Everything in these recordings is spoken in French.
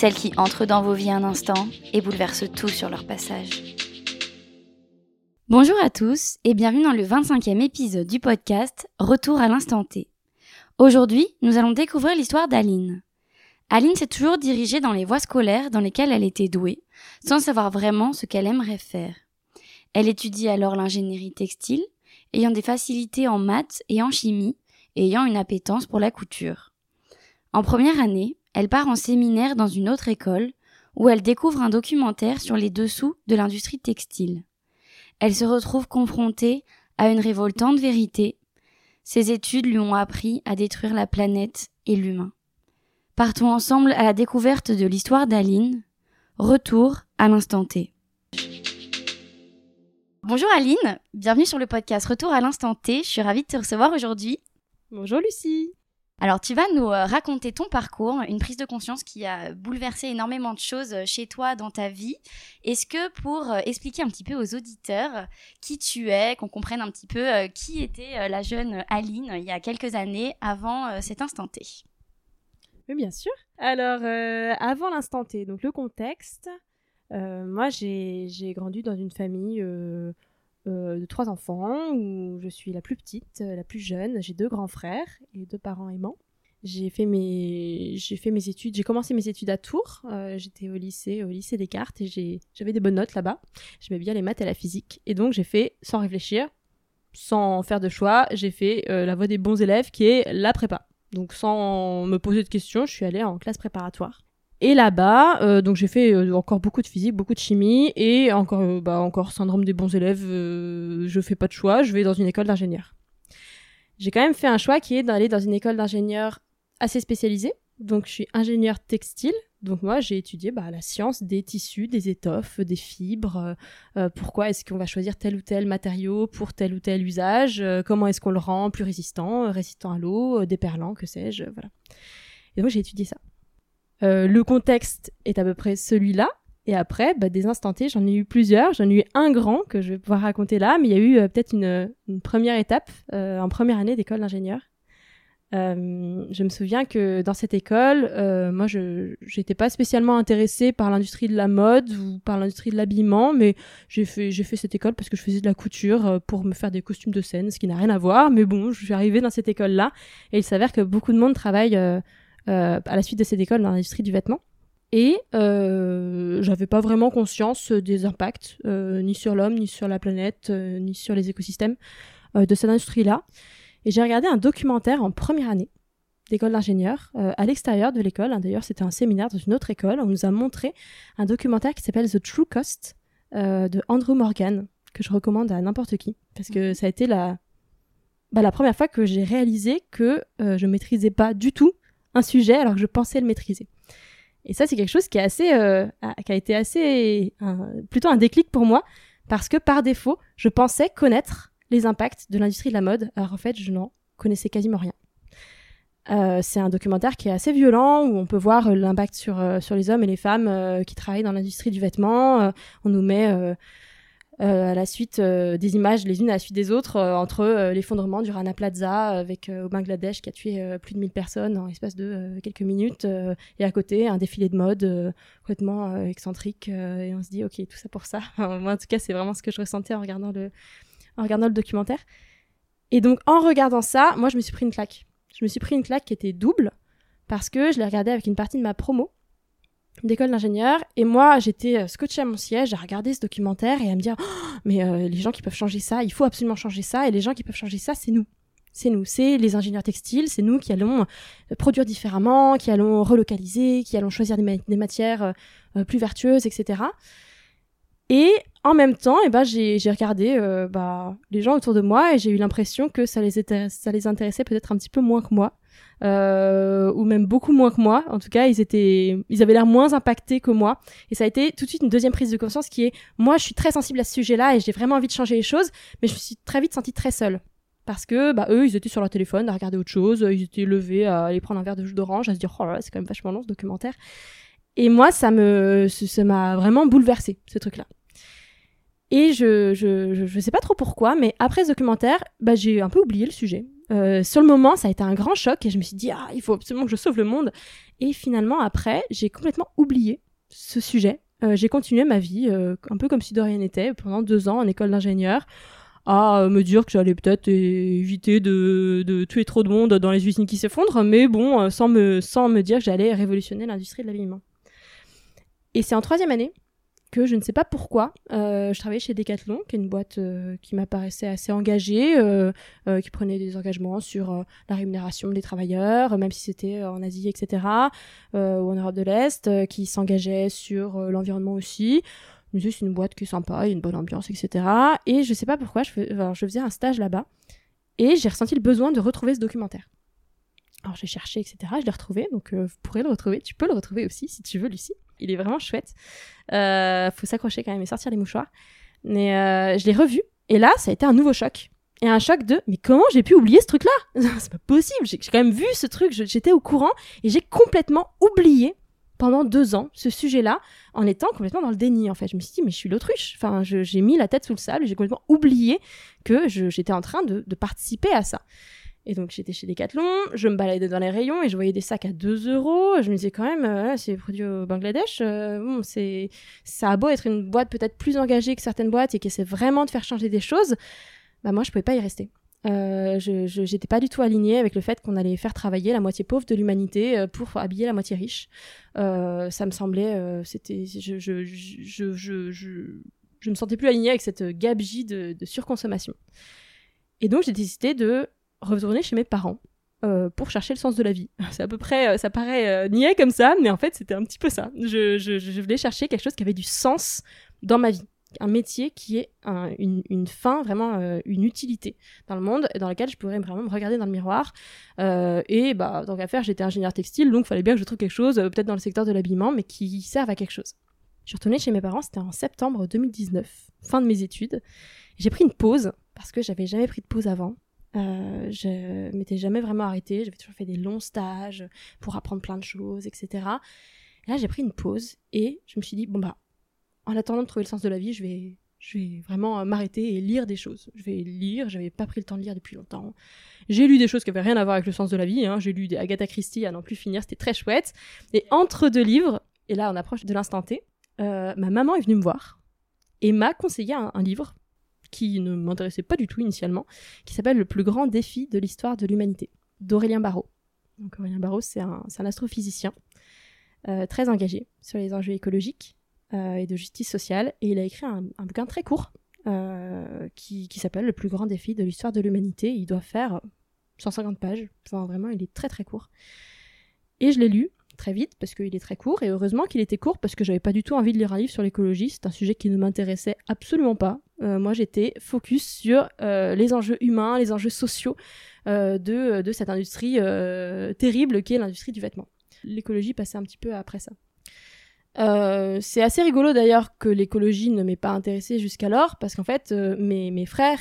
celles qui entrent dans vos vies un instant et bouleversent tout sur leur passage. Bonjour à tous et bienvenue dans le 25e épisode du podcast Retour à l'instant T. Aujourd'hui, nous allons découvrir l'histoire d'Aline. Aline s'est toujours dirigée dans les voies scolaires dans lesquelles elle était douée, sans savoir vraiment ce qu'elle aimerait faire. Elle étudie alors l'ingénierie textile, ayant des facilités en maths et en chimie, ayant une appétence pour la couture. En première année, elle part en séminaire dans une autre école, où elle découvre un documentaire sur les dessous de l'industrie textile. Elle se retrouve confrontée à une révoltante vérité. Ses études lui ont appris à détruire la planète et l'humain. Partons ensemble à la découverte de l'histoire d'Aline. Retour à l'instant T. Bonjour Aline, bienvenue sur le podcast Retour à l'instant T. Je suis ravie de te recevoir aujourd'hui. Bonjour Lucie. Alors, tu vas nous euh, raconter ton parcours, une prise de conscience qui a bouleversé énormément de choses euh, chez toi dans ta vie. Est-ce que pour euh, expliquer un petit peu aux auditeurs qui tu es, qu'on comprenne un petit peu qui était la jeune Aline il y a quelques années avant cet instant T? Bien sûr. Alors, avant l'instant T, donc le contexte, moi j'ai grandi dans une famille euh, de trois enfants où je suis la plus petite, euh, la plus jeune. J'ai deux grands frères et deux parents aimants. J'ai fait mes fait mes études, j'ai commencé mes études à Tours. Euh, J'étais au lycée, au lycée Descartes et j'avais des bonnes notes là-bas. J'aimais bien les maths et la physique et donc j'ai fait sans réfléchir, sans faire de choix, j'ai fait la voie des bons élèves qui est la prépa. Donc sans me poser de questions, je suis allée en classe préparatoire. Et là-bas, euh, donc j'ai fait euh, encore beaucoup de physique, beaucoup de chimie et encore, euh, bah, encore syndrome des bons élèves. je fais pas de choix, je vais dans une école d'ingénieur. J'ai quand même fait un choix qui est d'aller dans une école d'ingénieur assez spécialisée. Donc je suis ingénieur textile. Donc moi j'ai étudié bah, la science des tissus, des étoffes, des fibres. pourquoi est-ce qu'on va choisir tel ou tel matériau pour tel ou tel usage Comment est-ce qu'on le rend plus résistant, résistant à l'eau, déperlant, que sais-je, voilà. Et donc j'ai étudié ça. Euh, le contexte est à peu près celui-là. Et après, bah, des instantés, j'en ai eu plusieurs. J'en ai eu un grand que je vais pouvoir raconter là, mais il y a eu euh, peut-être une, une première étape euh, en première année d'école d'ingénieur. Euh, je me souviens que dans cette école, euh, moi, je j'étais pas spécialement intéressée par l'industrie de la mode ou par l'industrie de l'habillement, mais j'ai fait j'ai fait cette école parce que je faisais de la couture euh, pour me faire des costumes de scène, ce qui n'a rien à voir. Mais bon, je suis arrivée dans cette école-là et il s'avère que beaucoup de monde travaille euh, euh, à la suite de cette école dans l'industrie du vêtement. Et euh, j'avais pas vraiment conscience des impacts, euh, ni sur l'homme, ni sur la planète, euh, ni sur les écosystèmes euh, de cette industrie-là. Et j'ai regardé un documentaire en première année d'école d'ingénieur euh, à l'extérieur de l'école. hein. D'ailleurs, c'était un séminaire dans une autre école. On nous a montré un documentaire qui s'appelle The True Cost euh, de Andrew Morgan, que je recommande à n'importe qui, parce que ça a été la, bah, la première fois que j'ai réalisé que euh, je maîtrisais pas du tout un sujet alors que je pensais le maîtriser. Et ça, c'est quelque chose euh, a- qui a été assez, un- plutôt un déclic pour moi, parce que par défaut, je pensais connaître les impacts de l'industrie de la mode, alors en fait, je n'en connaissais quasiment rien. Euh, c'est un documentaire qui est assez violent, où on peut voir euh, l'impact sur, les hommes et les femmes qui travaillent dans l'industrie du vêtement. On nous met à la suite euh, des images les unes à la suite des autres euh, entre euh, l'effondrement du Rana Plaza avec euh, au Bangladesh qui a tué euh, plus de 1000 personnes en l'espace de euh, quelques minutes euh, et à côté un défilé de mode euh, complètement euh, excentrique euh, et on se dit ok tout ça pour ça. Moi en tout cas c'est vraiment ce que je ressentais en regardant le en regardant le documentaire. Et donc en regardant ça moi je me suis pris une claque. Je me suis pris une claque qui était double parce que je l'ai regardé avec une partie de ma promo d'école d'ingénieur. Et moi j'étais euh, scotchée à mon siège à regarder ce documentaire et à me dire Oh, mais euh, les gens qui peuvent changer ça il faut absolument changer ça. Et les gens qui peuvent changer ça c'est nous. C'est nous. C'est les ingénieurs textiles. C'est nous qui allons euh, produire différemment qui allons relocaliser qui allons choisir des, ma- des matières plus vertueuses etc et en même temps eh ben j'ai regardé bah, les gens autour de moi et j'ai eu l'impression que ça les, ça les intéressait peut-être un petit peu moins que moi euh, ou même beaucoup moins que moi. En tout cas, ils étaient, ils avaient l'air moins impactés que moi. Et ça a été tout de suite une deuxième prise de conscience qui est, moi, je suis très sensible à ce sujet-là et j'ai vraiment envie de changer les choses, mais je me suis très vite sentie très seule. Parce que bah, eux, ils étaient sur leur téléphone à regarder autre chose, ils étaient levés à aller prendre un verre de jus d'orange, à se dire oh là là, c'est quand même vachement long ce documentaire. Et moi, ça me, ça m'a vraiment bouleversé ce truc-là. Et je, je, je, je, sais pas trop pourquoi, mais après ce documentaire, bah, j'ai un peu oublié le sujet. Euh, sur le moment, ça a été un grand choc et je me suis dit, ah, il faut absolument que je sauve le monde. Et finalement, après, j'ai complètement oublié ce sujet. Euh, j'ai continué ma vie, euh, un peu comme si de rien n'était, pendant deux ans en école d'ingénieur, à me dire que j'allais peut-être éviter de, de, tuer trop de monde dans les usines qui s'effondrent, mais bon, sans me, sans me dire que j'allais révolutionner l'industrie de l'habillement. Et c'est en troisième année que je ne sais pas pourquoi, euh, je travaillais chez Decathlon, qui est une boîte euh, qui m'apparaissait assez engagée, euh, qui prenait des engagements sur la rémunération des travailleurs, même si c'était en Asie, etc., ou en Europe de l'Est, qui s'engageait sur l'environnement aussi. C'est une boîte qui est sympa, il y a une bonne ambiance, etc. Et je sais pas pourquoi, je faisais un stage là-bas, et j'ai ressenti le besoin de retrouver ce documentaire. Alors j'ai cherché, etc. Je l'ai retrouvé, donc vous pourrez le retrouver. Tu peux le retrouver aussi si tu veux, Lucie il est vraiment chouette. Euh, faut s'accrocher quand même et sortir les mouchoirs. Mais euh, je l'ai revu et là, ça a été un nouveau choc. Et un choc de mais comment j'ai pu oublier ce truc-là? C'est pas possible. J'ai quand même vu ce truc, j'étais au courant et j'ai complètement oublié pendant deux ans ce sujet-là en étant complètement dans le déni en fait. Je me suis dit mais je suis l'autruche. Enfin, j'ai mis la tête sous le sable j'ai complètement oublié que j'étais en train de participer à ça. Et donc j'étais chez Decathlon, je me baladais dans les rayons et je voyais des sacs à 2 euros. Je me disais quand même, euh, c'est produit au Bangladesh. Euh, bon, c'est ça a beau être une boîte peut-être plus engagée que certaines boîtes et qui essaie vraiment de faire changer des choses. Bah moi je pouvais pas y rester. Euh, je j'étais pas du tout alignée avec le fait qu'on allait faire travailler la moitié pauvre de l'humanité pour habiller la moitié riche. Ça me semblait, c'était, je je, je, je, me sentais plus alignée avec cette gabegie de surconsommation. Et donc j'ai décidé de retourner chez mes parents euh, pour chercher le sens de la vie. C'est à peu près, euh, ça paraît euh, niais comme ça, mais en fait c'était un petit peu ça. Je, voulais chercher quelque chose qui avait du sens dans ma vie. Un métier qui est un, une, fin, vraiment une utilité dans le monde, dans lequel je pourrais vraiment me regarder dans le miroir. Et bah, tant qu'à faire, j'étais ingénieur textile, donc il fallait bien que je trouve quelque chose, peut-être dans le secteur de l'habillement, mais qui serve à quelque chose. Je suis retournée chez mes parents, c'était en septembre 2019, fin de mes études. J'ai pris une pause, parce que j'avais jamais pris de pause avant. Euh, je m'étais jamais vraiment arrêtée. J'avais toujours fait des longs stages pour apprendre plein de choses, etc. Et là, j'ai pris une pause et je me suis dit, bon bah, en attendant de trouver le sens de la vie, je vais, vraiment m'arrêter et lire des choses. Je vais lire, j'avais pas pris le temps de lire depuis longtemps. J'ai lu des choses qui avaient rien à voir avec le sens de la vie. Hein. J'ai lu des Agatha Christie à n'en plus finir, c'était très chouette. Et entre deux livres, et là on approche de l'instant T, euh, ma maman est venue me voir et m'a conseillé un livre qui ne m'intéressait pas du tout initialement, qui s'appelle Le plus grand défi de l'histoire de l'humanité, d'Aurélien Barraud. Donc Aurélien Barraud, c'est un, astrophysicien euh, très engagé sur les enjeux écologiques euh, et de justice sociale, et il a écrit un, bouquin très court euh, qui, s'appelle Le plus grand défi de l'histoire de l'humanité. Il doit faire 150 pages, vraiment, il est très très court. Et je l'ai lu, très vite parce qu'il est très court et heureusement qu'il était court parce que j'avais pas du tout envie de lire un livre sur l'écologie, c'est un sujet qui ne m'intéressait absolument pas. Euh, moi j'étais focus sur euh, les enjeux humains, les enjeux sociaux euh, de, cette industrie terrible qui est l'industrie du vêtement. L'écologie passait un petit peu après ça. C'est assez rigolo d'ailleurs que l'écologie ne m'ait pas intéressée jusqu'alors parce qu'en fait mes, frères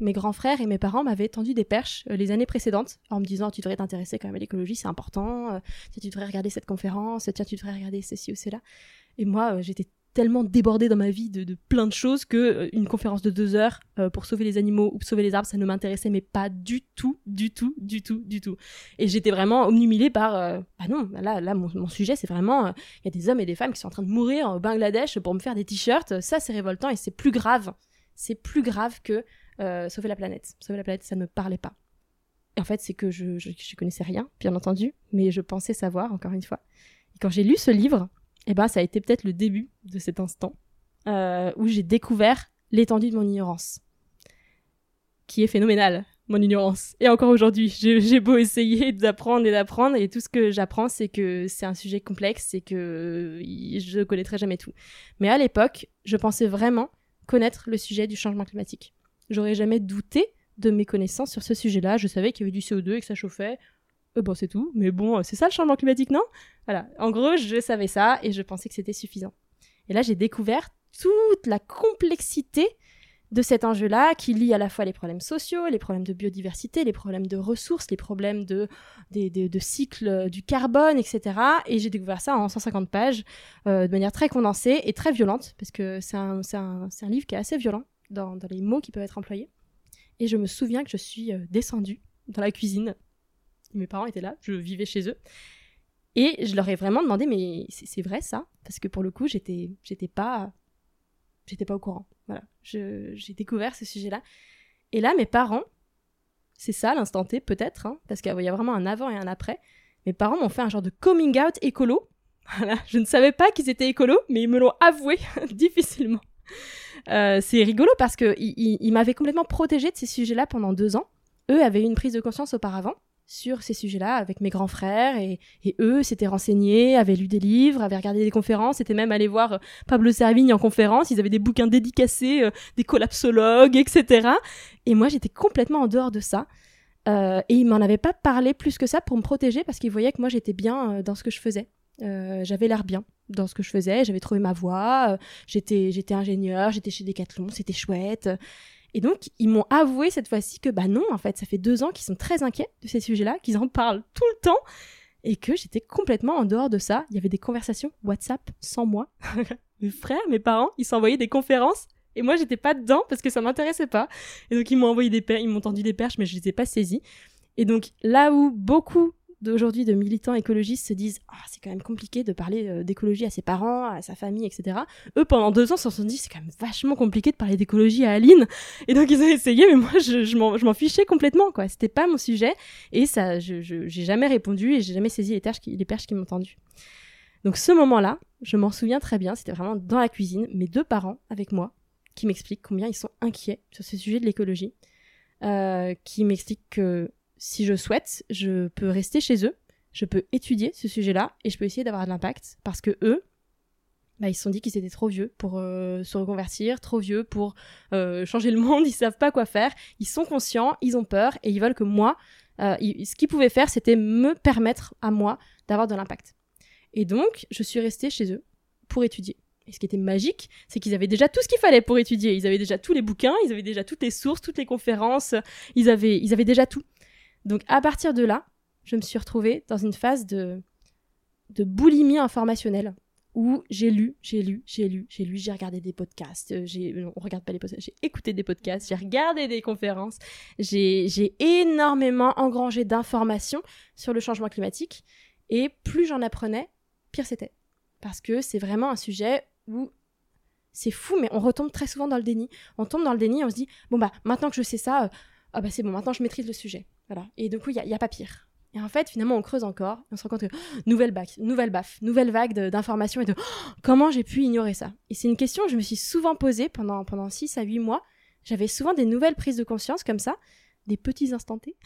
mes grands frères et mes parents m'avaient tendu des perches les années précédentes en me disant tu devrais t'intéresser quand même à l'écologie, c'est important, tu devrais regarder cette conférence, tiens, tu devrais regarder ceci ou cela. Et moi, j'étais tellement débordée dans ma vie de, plein de choses que euh, une conférence de deux heures euh, pour sauver les animaux ou sauver les arbres, ça ne m'intéressait mais pas du tout, du tout, du tout, du tout. Et j'étais vraiment omnumilée par, euh, bah non, là, là, mon, mon sujet, c'est vraiment, il y a des hommes et des femmes qui sont en train de mourir au Bangladesh pour me faire des t-shirts. Ça, c'est révoltant et c'est plus grave. C'est plus grave que euh, sauver la planète. Sauver la planète, ça ne me parlait pas. Et en fait, c'est que je, je, je, connaissais rien, bien entendu, mais je pensais savoir, encore une fois. Et quand j'ai lu ce livre, eh ben, ça a été peut-être le début de cet instant euh, où j'ai découvert l'étendue de mon ignorance, qui est phénoménale, mon ignorance. Et encore aujourd'hui, j'ai beau essayer d'apprendre et d'apprendre, et tout ce que j'apprends, c'est que c'est un sujet complexe et que je connaîtrai jamais tout. Mais à l'époque, je pensais vraiment connaître le sujet du changement climatique. J'aurais jamais douté de mes connaissances sur ce sujet-là. Je savais qu'il y avait du CO2 et que ça chauffait. Euh, c'est tout. Mais bon, c'est ça le changement climatique, non? Voilà. En gros, je savais ça et je pensais que c'était suffisant. Et là, j'ai découvert toute la complexité de cet enjeu-là qui lie à la fois les problèmes sociaux, les problèmes de biodiversité, les problèmes de ressources, les problèmes de, des- de cycle euh, du carbone, etc. Et j'ai découvert ça en 150 pages euh, de manière très condensée et très violente, parce que c'est un, un- un livre qui est assez violent dans, dans les mots qui peuvent être employés. Et je me souviens que je suis euh, descendue dans la cuisine. Mes parents étaient là, je vivais chez eux. Et je leur ai vraiment demandé, mais c'est vrai ça? Parce que pour le coup, j'étais j'étais pas j'étais pas au courant. Voilà, j'ai découvert ce sujet-là. Et là, mes parents, c'est ça l'instant T peut-être, hein, parce qu'il y a vraiment un avant et un après. Mes parents m'ont fait un genre de coming out écolo. Voilà, je ne savais pas qu'ils étaient écolos, mais ils me l'ont avoué difficilement. Euh, c'est rigolo parce que ils- ils m'avaient complètement protégée de ces sujets-là pendant deux ans. Eux avaient eu une prise de conscience auparavant sur ces sujets-là avec mes grands frères et, eux s'étaient renseignés, avaient lu des livres, avaient regardé des conférences, étaient même allés voir euh, Pablo Servigne en conférence, ils avaient des bouquins dédicacés, euh, des collapsologues, etc. Et moi j'étais complètement en dehors de ça. Euh, et ils m'en avaient pas parlé plus que ça pour me protéger parce qu'ils voyaient que moi j'étais bien dans ce que je faisais. J'avais l'air bien dans ce que je faisais, j'avais trouvé ma voie, j'étais j'étais ingénieur, j'étais chez Decathlon, c'était chouette. Et donc, ils m'ont avoué cette fois-ci que, bah non, en fait, ça fait deux ans qu'ils sont très inquiets de ces sujets-là, qu'ils en parlent tout le temps, et que j'étais complètement en dehors de ça. Il y avait des conversations WhatsApp sans moi. mes frères, mes parents, ils s'envoyaient des conférences, et moi, j'étais pas dedans parce que ça m'intéressait pas. Et donc, ils m'ont envoyé des perches, ils m'ont tendu des perches, mais je les ai pas saisies. Et donc, là où beaucoup d'aujourd'hui de militants écologistes se disent ah c'est quand même compliqué de parler euh, d'écologie à ses parents, à sa famille, etc. Eux pendant deux ans se sont dit c'est quand même vachement compliqué de parler d'écologie à Aline et donc ils ont essayé mais moi je, je m'en fichais complètement quoi c'était pas mon sujet et ça je j'ai jamais répondu et j'ai jamais saisi les qui, les perches qui m'ont tendu. Donc ce moment-là je m'en souviens très bien c'était vraiment dans la cuisine mes deux parents avec moi qui m'expliquent combien ils sont inquiets sur ce sujet de l'écologie euh, qui m'expliquent que si je souhaite, je peux rester chez eux, je peux étudier ce sujet-là et je peux essayer d'avoir de l'impact parce que eux, bah, ils se sont dit qu'ils étaient trop vieux pour euh, se reconvertir, trop vieux pour euh, changer le monde, ils savent pas quoi faire, ils sont conscients, ils ont peur et ils veulent que moi, euh, ce qu'ils pouvaient faire, c'était me permettre à moi d'avoir de l'impact. Et donc, je suis restée chez eux pour étudier. Et ce qui était magique, c'est qu'ils avaient déjà tout ce qu'il fallait pour étudier. Ils avaient déjà tous les bouquins, ils avaient déjà toutes les sources, toutes les conférences, ils avaient, ils avaient déjà tout. Donc à partir de là, je me suis retrouvée dans une phase de, boulimie informationnelle où j'ai lu, j'ai lu, j'ai lu, j'ai lu, j'ai regardé des podcasts, euh, j'ai, non, on regarde pas les podcasts, j'ai écouté des podcasts, j'ai regardé des conférences, j'ai, énormément engrangé d'informations sur le changement climatique et plus j'en apprenais, pire c'était. Parce que c'est vraiment un sujet où c'est fou, mais on retombe très souvent dans le déni. On tombe dans le déni, on se dit, bon bah maintenant que je sais ça, euh, ah bah c'est bon, maintenant je maîtrise le sujet. Et du coup, il n'y a, pas pire. Et en fait, finalement, on creuse encore, et on se rend compte que oh, nouvelle bac, nouvelle baffe, nouvelle vague d'informations et de oh, comment j'ai pu ignorer ça? Et c'est une question que je me suis souvent posée pendant, pendant 6 à 8 mois. J'avais souvent des nouvelles prises de conscience comme ça, des petits instantés.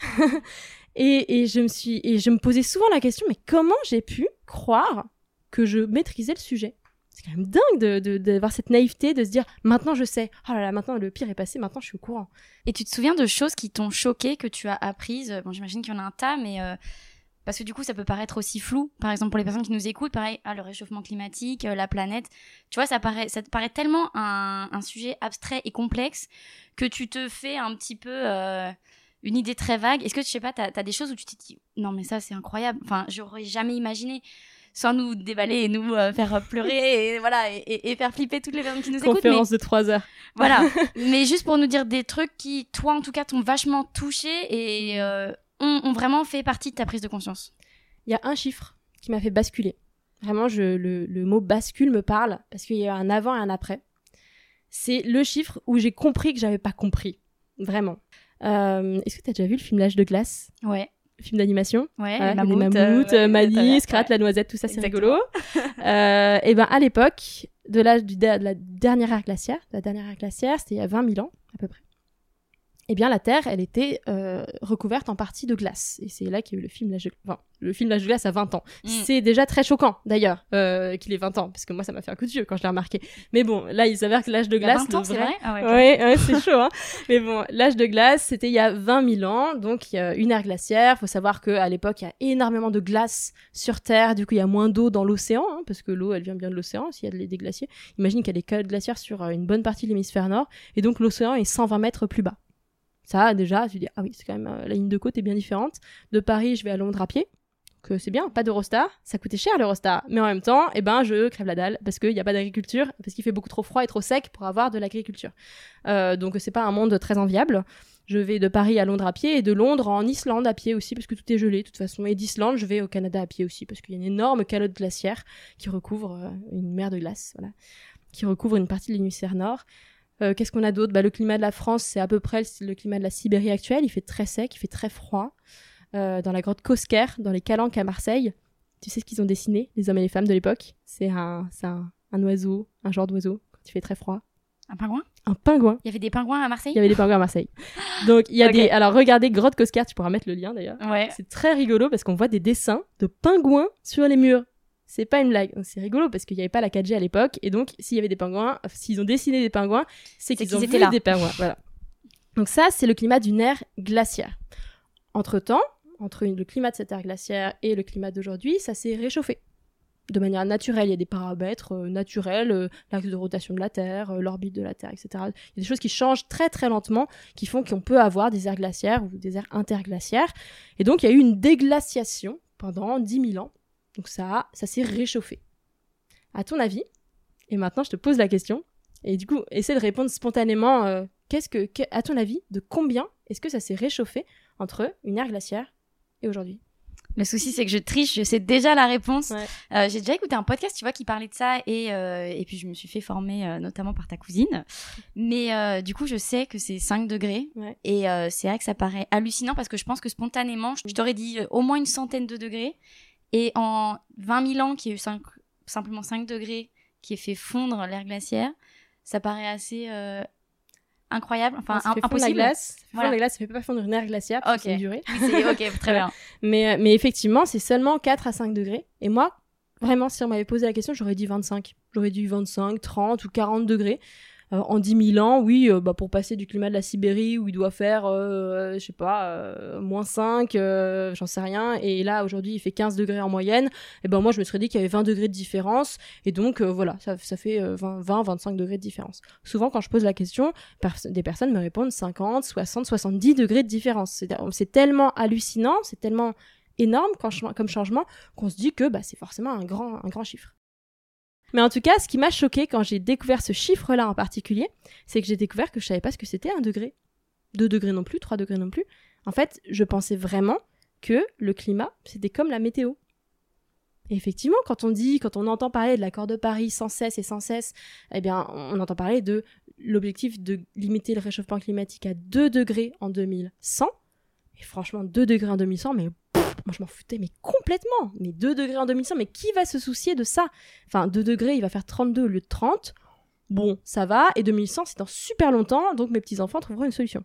et, je me suis, et je me posais souvent la question, mais comment j'ai pu croire que je maîtrisais le sujet? C'est quand même dingue de- d'avoir cette naïveté, de se dire maintenant je sais, oh là là, maintenant le pire est passé, maintenant je suis au courant. Et tu te souviens de choses qui t'ont choqué, que tu as apprises? Bon, j'imagine qu'il y en a un tas, mais euh, parce que du coup, ça peut paraître aussi flou. Par exemple, pour les personnes qui nous écoutent, pareil, ah, le réchauffement climatique, euh, la planète. Tu vois, ça paraît, ça te paraît tellement un, sujet abstrait et complexe que tu te fais un petit peu euh, une idée très vague. Est-ce que je sais pas, t'as as des choses où tu te dis non mais ça c'est incroyable. Enfin, j'aurais jamais imaginé. Sans nous déballer et nous euh, faire pleurer et voilà et, et- et faire flipper toutes les personnes qui nous écoutent. mais- Conférence de 3 heures. voilà. Mais juste pour nous dire des trucs qui, toi en tout cas, t'ont vachement touché et euh, ont, ont vraiment fait partie de ta prise de conscience. Il y a un chiffre qui m'a fait basculer. Vraiment, je, le, le mot bascule me parle parce qu'il y a un avant et un après. C'est le chiffre où j'ai compris que j'avais pas compris. Vraiment. Euh, Est-ce que tu as déjà vu le film L'âge de glace? Ouais. Le film d'animation Ouais, Voilà, les les mammouths, mammouths, euh, euh, ouais, Scrat, la noisette, tout ça, c'est rigolo. euh, et ben à l'époque de l'âge de la dernière ère glaciaire, de la dernière ère glaciaire, c'était il y a 20 000 ans à peu près. Eh bien la Terre, elle était euh, recouverte en partie de glace. Et c'est là qu'il y a eu le film L'âge de... Enfin, le film L'âge de glace à 20 ans. Mm. C'est déjà très choquant, d'ailleurs, euh, qu'il ait 20 ans, parce que moi, ça m'a fait un coup de vieux quand je l'ai remarqué. Mais bon, là, il s'avère que l'âge de Il y a glace... 20 ans, c'est vrai- Ah ouais. Ouais, ouais, c'est chaud, hein. Mais bon, l'âge de glace, c'était il y a 20 000 ans, donc il y a une ère glaciaire. Faut savoir qu'à l'époque, il y a énormément de glace sur Terre, du coup, il y a moins d'eau dans l'océan, hein, parce que l'eau, elle vient bien de l'océan, s'il y a des glaciers. Imagine qu'il y a des glaciaires sur euh, une bonne partie de l'hémisphère nord, et donc l'océan est 120 mètres plus bas. Ça, déjà, tu dis, ah oui, c'est quand même, euh, la ligne de côte est bien différente. De Paris, je vais à Londres à pied. Que c'est bien, pas d'Eurostar, ça coûtait cher l'Eurostar. Mais en même temps, eh ben, je crève la dalle parce qu'il n'y a pas d'agriculture, parce qu'il fait beaucoup trop froid et trop sec pour avoir de l'agriculture. Euh, donc c'est pas un monde très enviable. Je vais de Paris à Londres à pied et de Londres en Islande à pied aussi parce que tout est gelé de toute façon. Et d'Islande, je vais au Canada à pied aussi parce qu'il y a une énorme calotte glaciaire qui recouvre euh, une mer de glace, voilà, qui recouvre une partie de l'hémisphère nord. Euh, Qu'est-ce qu'on a d'autre? Bah, Le climat de la France, c'est à peu près le, le climat de la Sibérie actuelle. Il fait très sec, il fait très froid. Euh, dans la grotte Cosquer, dans les Calanques à Marseille, tu sais ce qu'ils ont dessiné, les hommes et les femmes de l'époque? C'est un, un, un oiseau, un genre d'oiseau, quand il fait très froid. Un pingouin? Un pingouin. Il y avait des pingouins à Marseille? Il y avait des pingouins à Marseille. Donc il y a des. Alors regardez Grotte Cosquer, tu pourras mettre le lien d'ailleurs. Ouais. C'est très rigolo parce qu'on voit des dessins de pingouins sur les murs. C'est pas une blague. C'est rigolo parce qu'il n'y avait pas la 4G à l'époque et donc s'il y avait des pingouins, s'ils ont dessiné des pingouins, c'est qu'ils ont étaient vu là. des pingouins. Voilà. Donc ça, c'est le climat d'une ère glaciaire. Entre temps, entre le climat de cette ère glaciaire et le climat d'aujourd'hui, ça s'est réchauffé. De manière naturelle, il y a des paramètres euh, naturels, euh, l'axe de rotation de la Terre, euh, l'orbite de la Terre, etc. Il y a des choses qui changent très très lentement, qui font qu'on peut avoir des aires glaciaires ou des aires interglaciaires. Et donc, il y a eu une déglaciation pendant 10 000 ans. Donc ça, ça s'est réchauffé. À ton avis, et maintenant je te pose la question, et du coup, essaie de répondre spontanément, euh, qu'est-ce que, à ton avis, de combien est-ce que ça s'est réchauffé entre une ère glaciaire et aujourd'hui? Le souci, c'est que je triche, je sais déjà la réponse. Ouais. Euh, j'ai déjà écouté un podcast, tu vois, qui parlait de ça, et, euh, et puis je me suis fait former euh, notamment par ta cousine. Mais du coup, je sais que c'est 5 degrés, Ouais. et c'est vrai que ça paraît hallucinant parce que je pense que spontanément, je t'aurais dit au moins une centaine de degrés, et en 20 000 ans, qu'il y a eu cinq- simplement 5 degrés qui ait fait fondre l'air glaciaire, ça paraît assez euh, incroyable, enfin ça fait fondre la impossible. glace, ça fait fondre Voilà. la glace, ça fait pas fondre une ère glaciaire, parce que Ok. c'est une durée. Ok, très bien. Mais, euh, mais effectivement, c'est seulement 4 à 5 degrés. Et moi, vraiment, si on m'avait posé la question, j'aurais dit 25. J'aurais dit 25, 30 ou 40 degrés. Euh, en 10 000 ans, oui, euh, bah, pour passer du climat de la Sibérie où il doit faire, euh, je sais pas, moins 5, euh, j'en sais rien, et là aujourd'hui il fait 15 degrés en moyenne, et ben moi je me serais dit qu'il y avait 20 degrés de différence, et donc voilà, ça, ça fait euh, 20, 20, 25 degrés de différence. Souvent quand je pose la question, des personnes me répondent 50, 60, 70 degrés de différence. C'est tellement hallucinant, c'est tellement énorme comme changement qu'on se dit que bah, c'est forcément un grand, un grand chiffre. Mais en tout cas, ce qui m'a choqué quand j'ai découvert ce chiffre-là en particulier, c'est que j'ai découvert que je savais pas ce que c'était un degré. Deux degrés non plus, trois degrés non plus. En fait, je pensais vraiment que le climat, c'était comme la météo. Et effectivement, quand on dit, quand on entend parler de l'accord de Paris sans cesse et sans cesse, eh bien, on entend parler de l'objectif de limiter le réchauffement climatique à 2 degrés en 2100. Et franchement, 2 degrés en 2100, mais moi je m'en foutais, mais complètement. Mais 2 degrés en 2100, mais qui va se soucier de ça? Enfin, 2 degrés, il va faire 32 au lieu de 30. Bon, ça va. Et 2100, c'est dans super longtemps, donc mes petits-enfants trouveront une solution.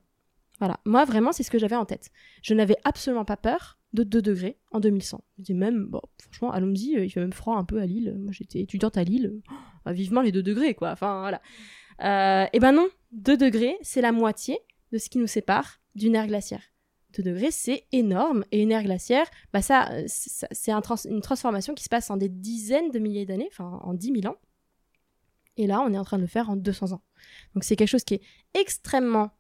Voilà. Moi, vraiment, c'est ce que j'avais en tête. Je n'avais absolument pas peur de 2 degrés en 2100. Je dis même, bon, franchement, allons-y, euh, il fait même froid un peu à Lille. Moi, j'étais étudiante à Lille. Oh, bah, vivement les 2 degrés, quoi. Enfin, voilà. Euh, et ben non, 2 degrés, c'est la moitié de ce qui nous sépare d'une ère glaciaire. 2 degrés, c'est énorme. Et une ère glaciaire, bah ça, euh, c'est une transformation qui se passe en des dizaines de milliers d'années, enfin en 10 000 ans. Et là, on est en train de le faire en 200 ans. Donc c'est quelque chose qui est extrêmement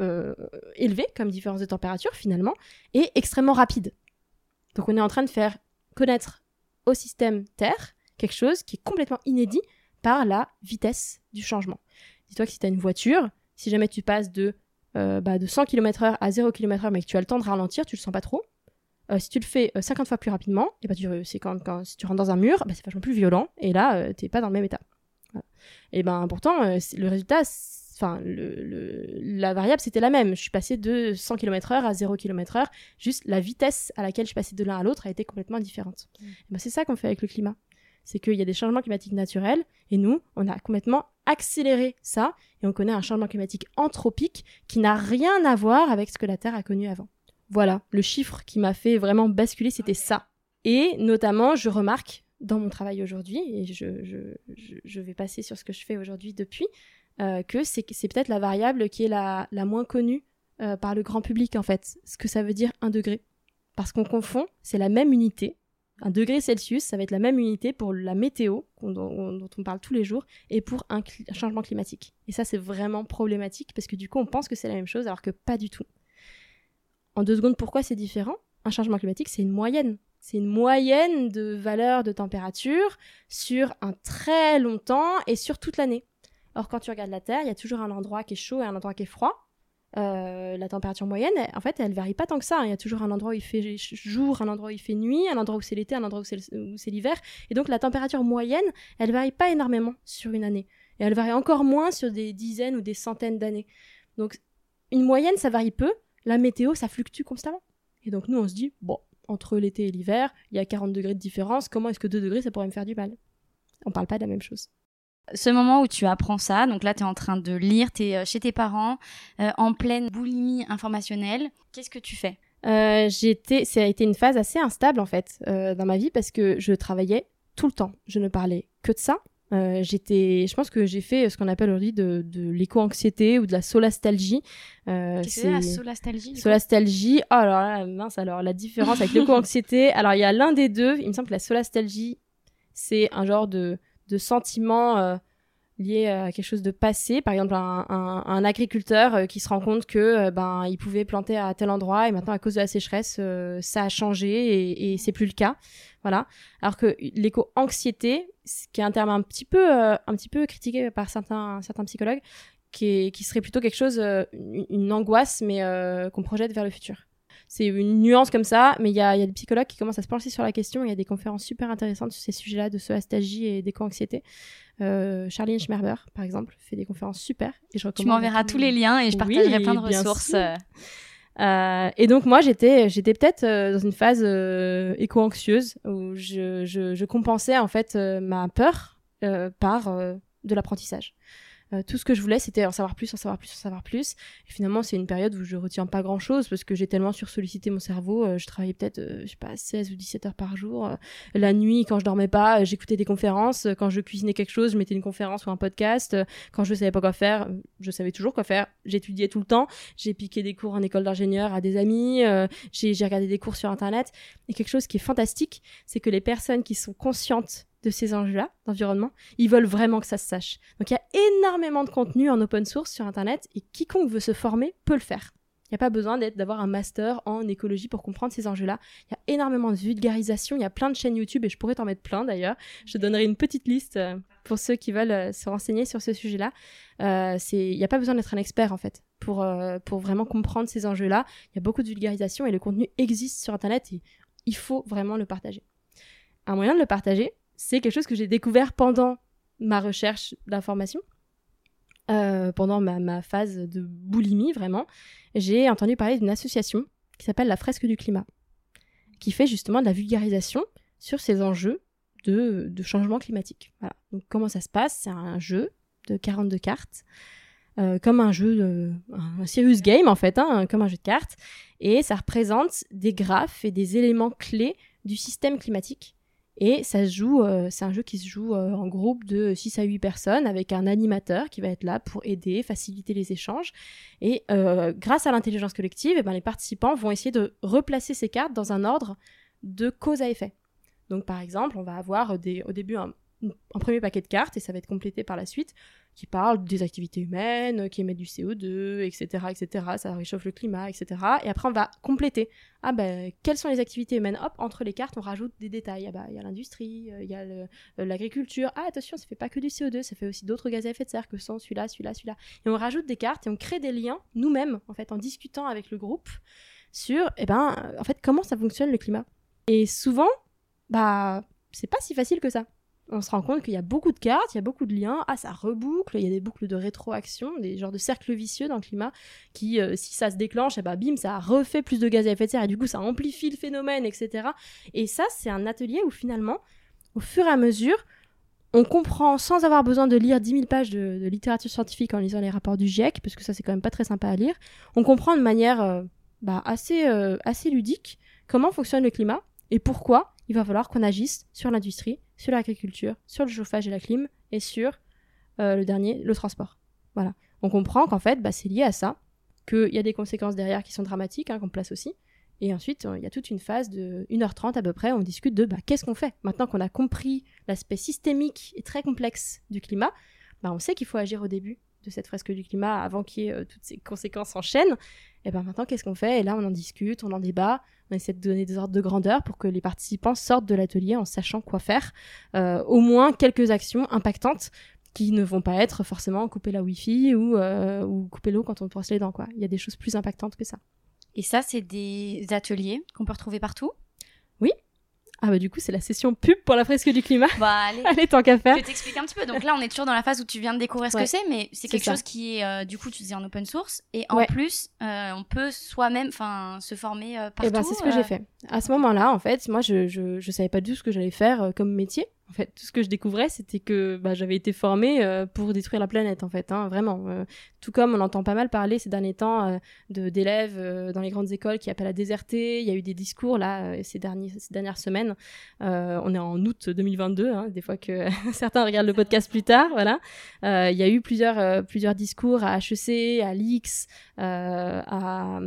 euh, élevé comme différence de température finalement, et extrêmement rapide. Donc on est en train de faire connaître au système Terre quelque chose qui est complètement inédit par la vitesse du changement. Dis-toi que si tu as une voiture, si jamais tu passes de, euh, bah, de 100 km/h à 0 km/h mais que tu as le temps de ralentir, tu le sens pas trop. Euh, si tu le fais euh, 50 fois plus rapidement, et bah, tu, c'est quand, quand- si tu rentres dans un mur, bah, c'est vachement plus violent, et là, euh, t'es pas dans le même état. Voilà. Et ben pourtant, euh, le résultat, enfin, le, le- la variable c'était la même. Je suis passée de 100 km/h à 0 km/h, juste la vitesse à laquelle je suis passée de l'un à l'autre a été complètement différente. Et ben, c'est ça qu'on fait avec le climat. C'est qu'il y a des changements climatiques naturels, et nous, on a complètement accéléré ça, et on connaît un changement climatique anthropique qui n'a rien à voir avec ce que la Terre a connu avant. Voilà, le chiffre qui m'a fait vraiment basculer, c'était ça. Et notamment, je remarque dans mon travail aujourd'hui, et je, vais passer sur ce que je fais aujourd'hui depuis, euh, que c'est peut-être la variable qui est la, la moins connue euh, par le grand public en fait, ce que ça veut dire un degré. Parce qu'on confond, c'est la même unité. Un degré Celsius, ça va être la même unité pour la météo, dont, on parle tous les jours, et pour un, un changement climatique. Et ça, c'est vraiment problématique, parce que du coup, on pense que c'est la même chose, alors que pas du tout. En deux secondes, pourquoi c'est différent? Un changement climatique, c'est une moyenne. C'est une moyenne de valeur de température sur un très long temps et sur toute l'année. Or, quand tu regardes la Terre, il y a toujours un endroit qui est chaud et un endroit qui est froid. Euh, la température moyenne, en fait, elle varie pas tant que ça. Il y a toujours un endroit où il fait jour, un endroit où il fait nuit, un endroit où c'est l'été, un endroit où c'est l'hiver. Et donc, la température moyenne, elle varie pas énormément sur une année. Et elle varie encore moins sur des dizaines ou des centaines d'années. Donc, une moyenne, ça varie peu. La météo, ça fluctue constamment. Et donc, nous, on se dit, bon, entre l'été et l'hiver, il y a 40 degrés de différence. Comment est-ce que 2 degrés, ça pourrait me faire du mal? On parle pas de la même chose ce moment où tu apprends ça, donc là tu es en train de lire, tu es euh, chez tes parents, euh, en pleine boulimie informationnelle, qu'est-ce que tu fais? Euh, j'étais, ça a été une phase assez instable en fait dans ma vie parce que je travaillais tout le temps. Je ne parlais que de ça. j'étais, je pense que j'ai fait ce qu'on appelle aujourd'hui de, de l'éco-anxiété ou de la solastalgie. Qu'est-ce que c'est la solastalgie Solastalgie. Oh alors là, mince alors la différence avec l'éco-anxiété. alors il y a l'un des deux. Il me semble que la solastalgie c'est un genre de de sentiments euh, liés à quelque chose de passé. Par exemple, un, agriculteur euh, qui se rend compte que euh, ben il pouvait planter à tel endroit et maintenant à cause de la sécheresse, ça a changé et, et c'est plus le cas. Voilà. Alors que l'éco-anxiété, qui est un terme un petit peu un petit peu critiqué par certains certains psychologues, qui, qui serait plutôt quelque chose, une, angoisse, mais qu'on projette vers le futur c'est une nuance comme ça, mais il y a, y a, des psychologues qui commencent à se pencher sur la question. Il y a des conférences super intéressantes sur ces sujets-là de solastagie et d'éco-anxiété. Euh, Charline Schmerber, par exemple, fait des conférences super. Et je tu m'enverras tous les liens et je partagerai plein de ressources. Euh, et donc moi j'étais j'étais peut-être euh, dans une phase euh, éco-anxieuse où je, je, je, compensais en fait euh, ma peur par de l'apprentissage. Euh, tout ce que je voulais, c'était en savoir plus, en savoir plus, en savoir plus. Et finalement, c'est une période où je retiens pas grand chose parce que j'ai tellement sursollicité mon cerveau. Euh, je travaillais peut-être, euh, je sais pas, 16 ou 17 heures par jour. la nuit, quand je dormais pas, j'écoutais des conférences. Quand je cuisinais quelque chose, je mettais une conférence ou un podcast. quand je savais pas quoi faire, je savais toujours quoi faire. J'étudiais tout le temps. J'ai piqué des cours en école d'ingénieur à des amis. j'ai regardé des cours sur Internet. Et quelque chose qui est fantastique, c'est que les personnes qui sont conscientes de ces enjeux-là d'environnement, ils veulent vraiment que ça se sache. Donc il y a énormément de contenu en open source sur Internet et quiconque veut se former peut le faire. Il n'y a pas besoin d'avoir un master en écologie pour comprendre ces enjeux-là. Il y a énormément de vulgarisation, il y a plein de chaînes YouTube et je pourrais t'en mettre plein d'ailleurs. Je te donnerai une petite liste euh, pour ceux qui veulent euh, se renseigner sur ce sujet-là. Euh, il n'y a pas besoin d'être un expert en fait pour, pour vraiment comprendre ces enjeux-là. Il y a beaucoup de vulgarisation et le contenu existe sur Internet et il faut vraiment le partager. Un moyen de le partager, c'est quelque chose que j'ai découvert pendant ma recherche d'informations, euh, pendant ma, phase de boulimie vraiment. J'ai entendu parler d'une association qui s'appelle la Fresque du Climat, qui fait justement de la vulgarisation sur ces enjeux de, changement climatique. Comment ça se passe? C'est un jeu de 42 cartes. Euh, comme un jeu, de, un serious game en fait, hein, comme un jeu de cartes, et ça représente des graphes et des éléments clés du système climatique et ça se joue, euh, c'est un jeu qui se joue euh, en groupe de 6 à 8 personnes avec un animateur qui va être là pour aider, faciliter les échanges. Et euh, grâce à l'intelligence collective, eh ben, les participants vont essayer de replacer ces cartes dans un ordre de cause à effet. Donc par exemple, on va avoir des, au début un premier paquet de cartes et ça va être complété par la suite qui parle des activités humaines, qui émettent du CO2, etc., etc. Ça réchauffe le climat, etc. Et après, on va compléter. Ah ben, quelles sont les activités humaines? Hop, entre les cartes, on rajoute des détails. Ah ben, il y a l'industrie, euh, il y a euh, l'agriculture. Ah, attention, ça fait pas que du CO2, ça fait aussi d'autres gaz à effet de serre que sont celui-là, celui-là, celui-là. Et on rajoute des cartes et on crée des liens nous-mêmes, en fait, en discutant avec le groupe sur, eh ben, en fait, comment ça fonctionne le climat. Et souvent, bah, c'est pas si facile que ça on se rend compte qu'il y a beaucoup de cartes, il y a beaucoup de liens, ah ça reboucle, il y a des boucles de rétroaction, des genres de cercles vicieux dans le climat qui, euh, si ça se déclenche, et eh ben, bim, ça refait plus de gaz à effet de serre et du coup ça amplifie le phénomène, etc. Et ça, c'est un atelier où finalement, au fur et à mesure, on comprend sans avoir besoin de lire 10 000 pages de, de littérature scientifique en lisant les rapports du GIEC, parce que ça c'est quand même pas très sympa à lire. On comprend de manière euh, bah, assez, euh, assez ludique comment fonctionne le climat et pourquoi il va falloir qu'on agisse sur l'industrie, sur l'agriculture, sur le chauffage et la clim et sur euh, le dernier, le transport. Voilà. On comprend qu'en fait, bah, c'est lié à ça, qu'il y a des conséquences derrière qui sont dramatiques, hein, qu'on place aussi. Et ensuite, euh, il y a toute une phase de 1h30 à peu près, on discute de bah, qu'est-ce qu'on fait? Maintenant qu'on a compris l'aspect systémique et très complexe du climat, bah, on sait qu'il faut agir au début de cette fresque du climat avant qu'il y ait euh, toutes ces conséquences en chaîne. Et ben maintenant, qu'est-ce qu'on fait? Et là, on en discute, on en débat, on essaie de donner des ordres de grandeur pour que les participants sortent de l'atelier en sachant quoi faire. Euh, au moins quelques actions impactantes qui ne vont pas être forcément couper la Wi-Fi ou, euh, ou couper l'eau quand on brosse les dents. Quoi. Il y a des choses plus impactantes que ça. Et ça, c'est des ateliers qu'on peut retrouver partout? Ah bah du coup, c'est la session pub pour la fresque du climat. Bah allez, Allez, tant qu'à faire. je t'explique un petit peu. Donc là, on est toujours dans la phase où tu viens de découvrir ce Ouais. que c'est, mais c'est quelque ça. chose qui est, euh, du coup, tu disais en open source. Et en Ouais. plus, euh, on peut soi-même enfin, se former euh, partout. Et ben c'est ce que euh, j'ai fait. À ce moment-là, en fait, moi, je, je, je savais pas du tout ce que j'allais faire euh, comme métier. En fait, tout ce que je découvrais, c'était que bah, j'avais été formée euh, pour détruire la planète, en fait, hein, vraiment. Euh, tout comme on entend pas mal parler ces derniers temps euh, de d'élèves euh, dans les grandes écoles qui appellent à déserter. Il y a eu des discours là euh, ces, derniers, ces dernières semaines. Euh, on est en août 2022, hein, des fois que certains regardent le podcast plus tard, voilà. Euh, il y a eu plusieurs euh, plusieurs discours à HEC, à l'IX, euh, à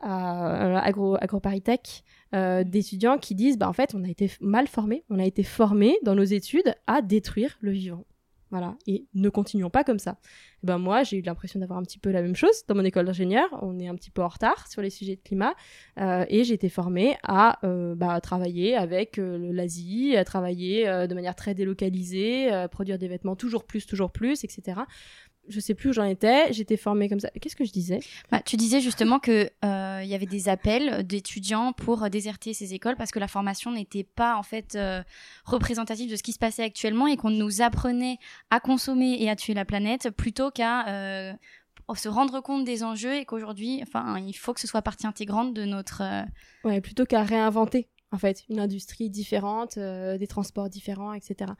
à euh, Agro, AgroParisTech, euh, d'étudiants qui disent bah en fait on a été mal formés, on a été formés dans nos études à détruire le vivant. Voilà, et ne continuons pas comme ça. Eh Ben moi, j'ai eu l'impression d'avoir un petit peu la même chose dans mon école d'ingénieur. On est un petit peu en retard sur les sujets de climat, euh, et j'ai été formée à euh, bah, travailler avec l'Asie, à travailler de manière très délocalisée, produire des vêtements toujours plus, toujours plus, etc. Je sais plus où j'en étais. J'étais formée comme ça. Qu'est-ce que je disais? Bah, tu disais justement que euh, il y avait des appels d'étudiants pour euh, déserter ces écoles parce que la formation n'était pas en fait euh, représentative de ce qui se passait actuellement et qu'on nous apprenait à consommer et à tuer la planète plutôt qu'à euh, se rendre compte des enjeux et qu'aujourd'hui, enfin, il faut que ce soit partie intégrante de notre. euh, Ouais, plutôt qu'à réinventer, en fait, une industrie différente, euh, des transports différents, etc.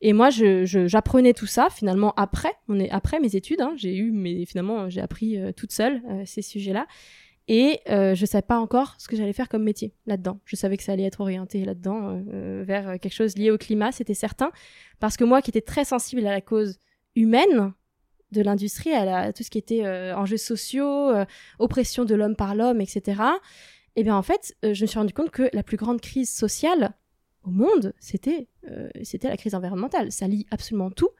Et moi, j'apprenais tout ça finalement après, après mes études. hein, j'ai eu, mais finalement, j'ai appris euh, toute seule euh, ces sujets-là. Et euh, je savais pas encore ce que j'allais faire comme métier là-dedans. Je savais que ça allait être orienté là-dedans euh, euh, vers quelque chose lié au climat, c'était certain. Parce que moi, qui étais très sensible à la cause humaine de l'industrie, à, à tout ce qui était enjeux sociaux, oppression de l'homme par l'homme, etc. Et bien en fait, je me suis rendu compte que la plus grande crise sociale au monde, c'était c'était la crise environnementale. Ça lie absolument tout.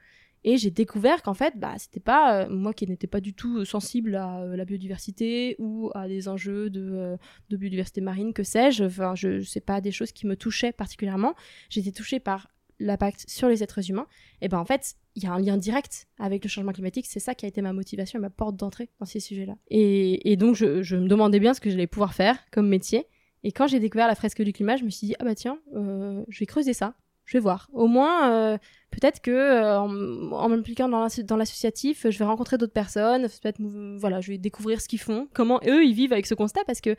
Et j'ai découvert qu'en fait, bah, c'était pas euh, moi qui n'étais pas du tout euh, sensible à euh, la biodiversité ou à des enjeux de, euh, biodiversité marine, que sais-je. Enfin, je, sais pas des choses qui me touchaient particulièrement. J'étais touchée par l'impact sur les êtres humains. Et ben en fait, il y a un lien direct avec le changement climatique. C'est ça qui a été ma motivation ma porte d'entrée dans ces sujets-là. Et, donc, je, me demandais bien ce que j'allais pouvoir faire comme métier. Et quand j'ai découvert la fresque du climat, je me suis dit, ah bah tiens, euh, je vais creuser ça. Je vais voir. Au moins, euh, peut-être que euh, en, en m'impliquant dans l'asso- dans l'associatif, je vais rencontrer d'autres personnes. Peut-être, voilà, je vais découvrir ce qu'ils font, comment eux ils vivent avec ce constat, parce que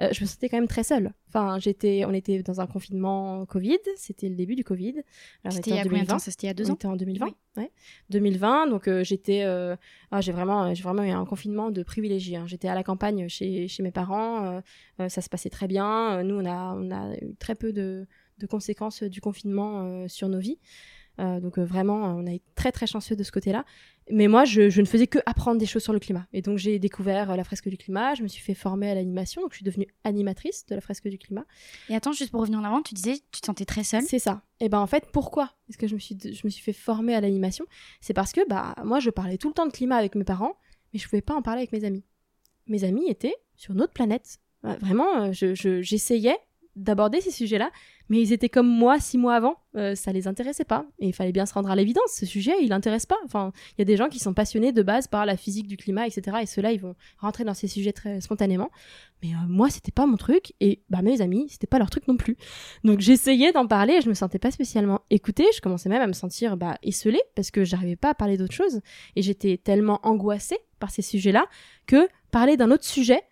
euh, je me sentais quand même très seule. Enfin, j'étais, on était dans un confinement Covid. C'était le début du Covid. C'était était il y a combien de 2020. temps C'était il y a deux ans était en 2020. Oui. Ouais. 2020, donc j'étais, ah, j'ai vraiment, j'ai vraiment eu un confinement de privilégié. hein. J'étais à la campagne chez, chez mes parents, ça se passait très bien. Nous, on a, on a eu très peu de, de conséquences du confinement euh, sur nos vies. Euh, donc euh, vraiment, on a été très très chanceux de ce côté-là. Mais moi, je, je ne faisais que apprendre des choses sur le climat. Et donc j'ai découvert euh, la fresque du climat. Je me suis fait former à l'animation, donc je suis devenue animatrice de la fresque du climat. Et attends, juste pour revenir en avant, tu disais tu te sentais très seule. C'est ça. Et ben en fait, pourquoi est-ce que je me suis je me suis fait former à l'animation? C'est parce que bah moi je parlais tout le temps de climat avec mes parents, mais je pouvais pas en parler avec mes amis. Mes amis étaient sur une autre planète. Ouais, Vraiment, euh, je- je- j'essayais d'aborder ces sujets-là, mais ils étaient comme moi six mois avant, euh, ça les intéressait pas. Et il fallait bien se rendre à l'évidence, ce sujet, il intéresse pas. Enfin, il y a des gens qui sont passionnés de base par la physique du climat, etc. Et ceux-là, ils vont rentrer dans ces sujets très spontanément. Mais euh, moi, c'était pas mon truc, et bah mes amis, c'était pas leur truc non plus. Donc j'essayais d'en parler et je me sentais pas spécialement écoutée. Je commençais même à me sentir bah, esselée parce que j'arrivais pas à parler d'autre chose. Et j'étais tellement angoissée par ces sujets-là que parler d'un autre sujet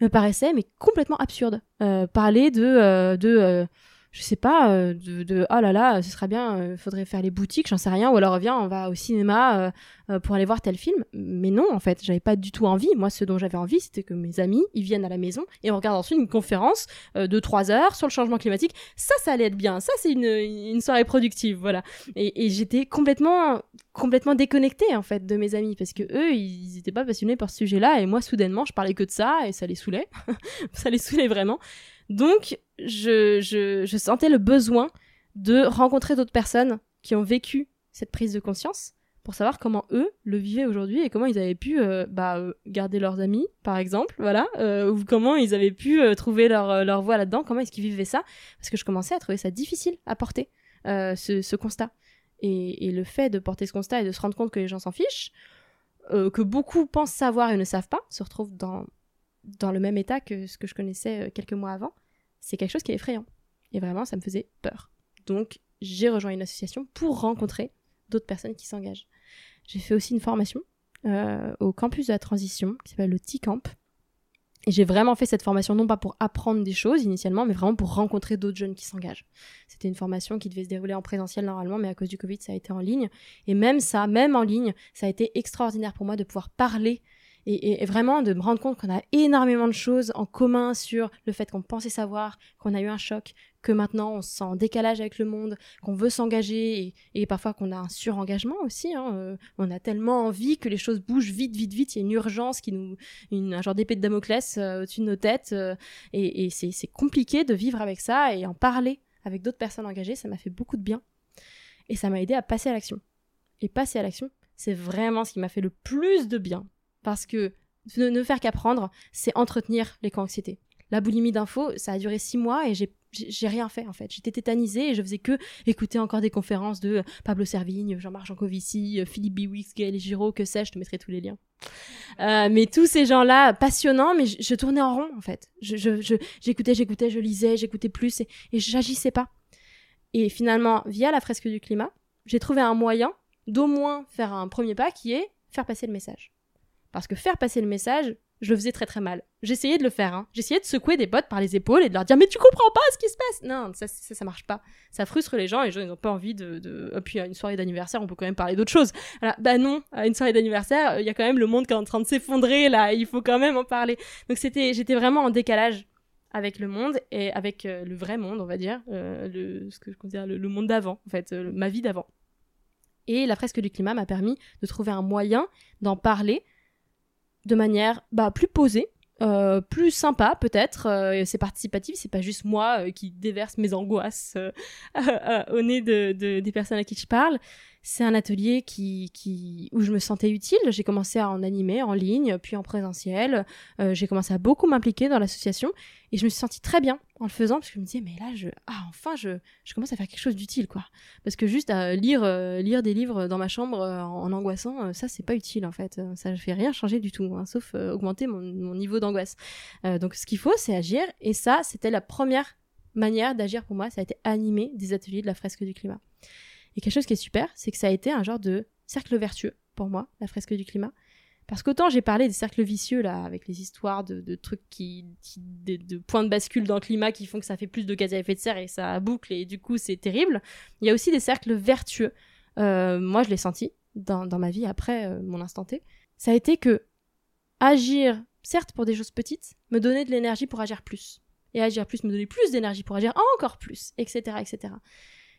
me paraissait mais complètement absurde. Euh, parler de, euh, de, euh, je sais pas, euh, de, oh là là, ce serait bien, euh, faudrait faire les boutiques, j'en sais rien, ou alors viens, on va au cinéma euh, pour aller voir tel film. Mais non, en fait, j'avais pas du tout envie. Moi, ce dont j'avais envie, c'était que mes amis, ils viennent à la maison et on regarde ensuite une conférence de trois heures sur le changement climatique. Ça, ça allait être bien. Ça, c'est une, une soirée productive, voilà. Et, et j'étais complètement, complètement déconnectée en fait de mes amis parce que eux, ils étaient pas passionnés par ce sujet-là et moi, soudainement, je parlais que de ça et ça les saoulait. ça les saoulait vraiment. Donc, je, je, je sentais le besoin de rencontrer d'autres personnes qui ont vécu cette prise de conscience pour savoir comment eux le vivaient aujourd'hui et comment ils avaient pu euh, bah, euh, garder leurs amis, par exemple, voilà, euh, ou comment ils avaient pu trouver leur, leur voie là-dedans, comment est-ce qu'ils vivaient ça, parce que je commençais à trouver ça difficile à porter, ce, ce constat. Et, et le fait de porter ce constat et de se rendre compte que les gens s'en fichent, que beaucoup pensent savoir et ne savent pas, se retrouvent dans, dans le même état que ce que je connaissais quelques mois avant, c'est quelque chose qui est effrayant. Et vraiment, ça me faisait peur. Donc, j'ai rejoint une association pour rencontrer d'autres personnes qui s'engagent. J'ai fait aussi une formation euh, au campus de la transition qui s'appelle le T-Camp. Et j'ai vraiment fait cette formation non pas pour apprendre des choses initialement, mais vraiment pour rencontrer d'autres jeunes qui s'engagent. C'était une formation qui devait se dérouler en présentiel normalement, mais à cause du Covid, ça a été en ligne. Et même ça, même en ligne, ça a été extraordinaire pour moi de pouvoir parler et, vraiment de me rendre compte qu'on a énormément de choses en commun sur le fait qu'on pensait savoir, qu'on a eu un choc, que maintenant on se sent en décalage avec le monde, qu'on veut s'engager et, parfois qu'on a un surengagement aussi. hein, euh, on a tellement envie que les choses bougent vite, vite, vite. Il y a une urgence qui nous, une, un genre d'épée de Damoclès euh, au-dessus de nos têtes euh, et, et c'est compliqué de vivre avec ça et en parler avec d'autres personnes engagées. Ça m'a fait beaucoup de bien et ça m'a aidé à passer à l'action. Et passer à l'action, c'est vraiment ce qui m'a fait le plus de bien parce que ne, faire qu'apprendre, c'est entretenir les anxiétés. La boulimie d'infos, ça a duré six mois et j'ai j'ai rien fait en fait. J'étais tétanisée et je faisais que écouter encore des conférences de Pablo Servigne, Jean-Marc Jancovici, Philippe Biwix, Gaël Giraud, que sais-je, je te mettrai tous les liens. Euh, mais tous ces gens-là, passionnants, mais je, tournais en rond en fait. J'écoutais, j'écoutais, je lisais, j'écoutais plus et, et j'agissais pas. Et finalement, via la fresque du climat, j'ai trouvé un moyen d'au moins faire un premier pas qui est faire passer le message. Parce que faire passer le message, je le faisais très très mal. J'essayais de le faire, hein. J'essayais de secouer des potes par les épaules et de leur dire mais tu comprends pas ce qui se passe. Non, ça, ça, ça marche pas. Ça frustre les gens et les gens ils pas envie de. de... Et puis à une soirée d'anniversaire, on peut quand même parler d'autre chose. Voilà. Bah non, à une soirée d'anniversaire, il y a quand même le monde qui est en train de s'effondrer là. Il faut quand même en parler. Donc c'était, j'étais vraiment en décalage avec le monde et avec euh, le vrai monde, on va dire, euh, le, ce que je considère le, le monde d'avant, en fait, euh, ma vie d'avant. Et la fresque du climat m'a permis de trouver un moyen d'en parler de manière bah, plus posée, euh, plus sympa peut-être. euh, c'est participatif, c'est pas juste moi euh, qui déverse mes angoisses euh, euh, au nez de, de- des personnes à qui je parle. C'est un atelier qui, qui, où je me sentais utile. J'ai commencé à en animer en ligne, puis en présentiel. J'ai commencé à beaucoup m'impliquer dans l'association et je me suis sentie très bien en le faisant parce que je me disais mais là je ah enfin je, je commence à faire quelque chose d'utile quoi. Parce que juste à lire euh, lire des livres dans ma chambre euh, en, angoissant euh, ça c'est pas utile en fait. Euh, ça ne fait rien changer du tout hein, sauf euh, augmenter mon, mon niveau d'angoisse. Euh, donc ce qu'il faut c'est agir. Et ça c'était la première manière d'agir pour moi. Ça a été animer des ateliers de la fresque du climat. Et quelque chose qui est super c'est que ça a été un genre de cercle vertueux pour moi la fresque du climat parce qu'autant j'ai parlé des cercles vicieux là, avec les histoires de, trucs qui, de, points de bascule dans le climat qui font que ça fait plus de gaz à effet de serre et ça boucle et du coup c'est terrible. Il y a aussi des cercles vertueux. Euh, moi je l'ai senti dans, ma vie après euh, mon instant T. Ça a été que agir, certes pour des choses petites, me donner de l'énergie pour agir plus. Et agir plus me donner plus d'énergie pour agir encore plus, etc., etc.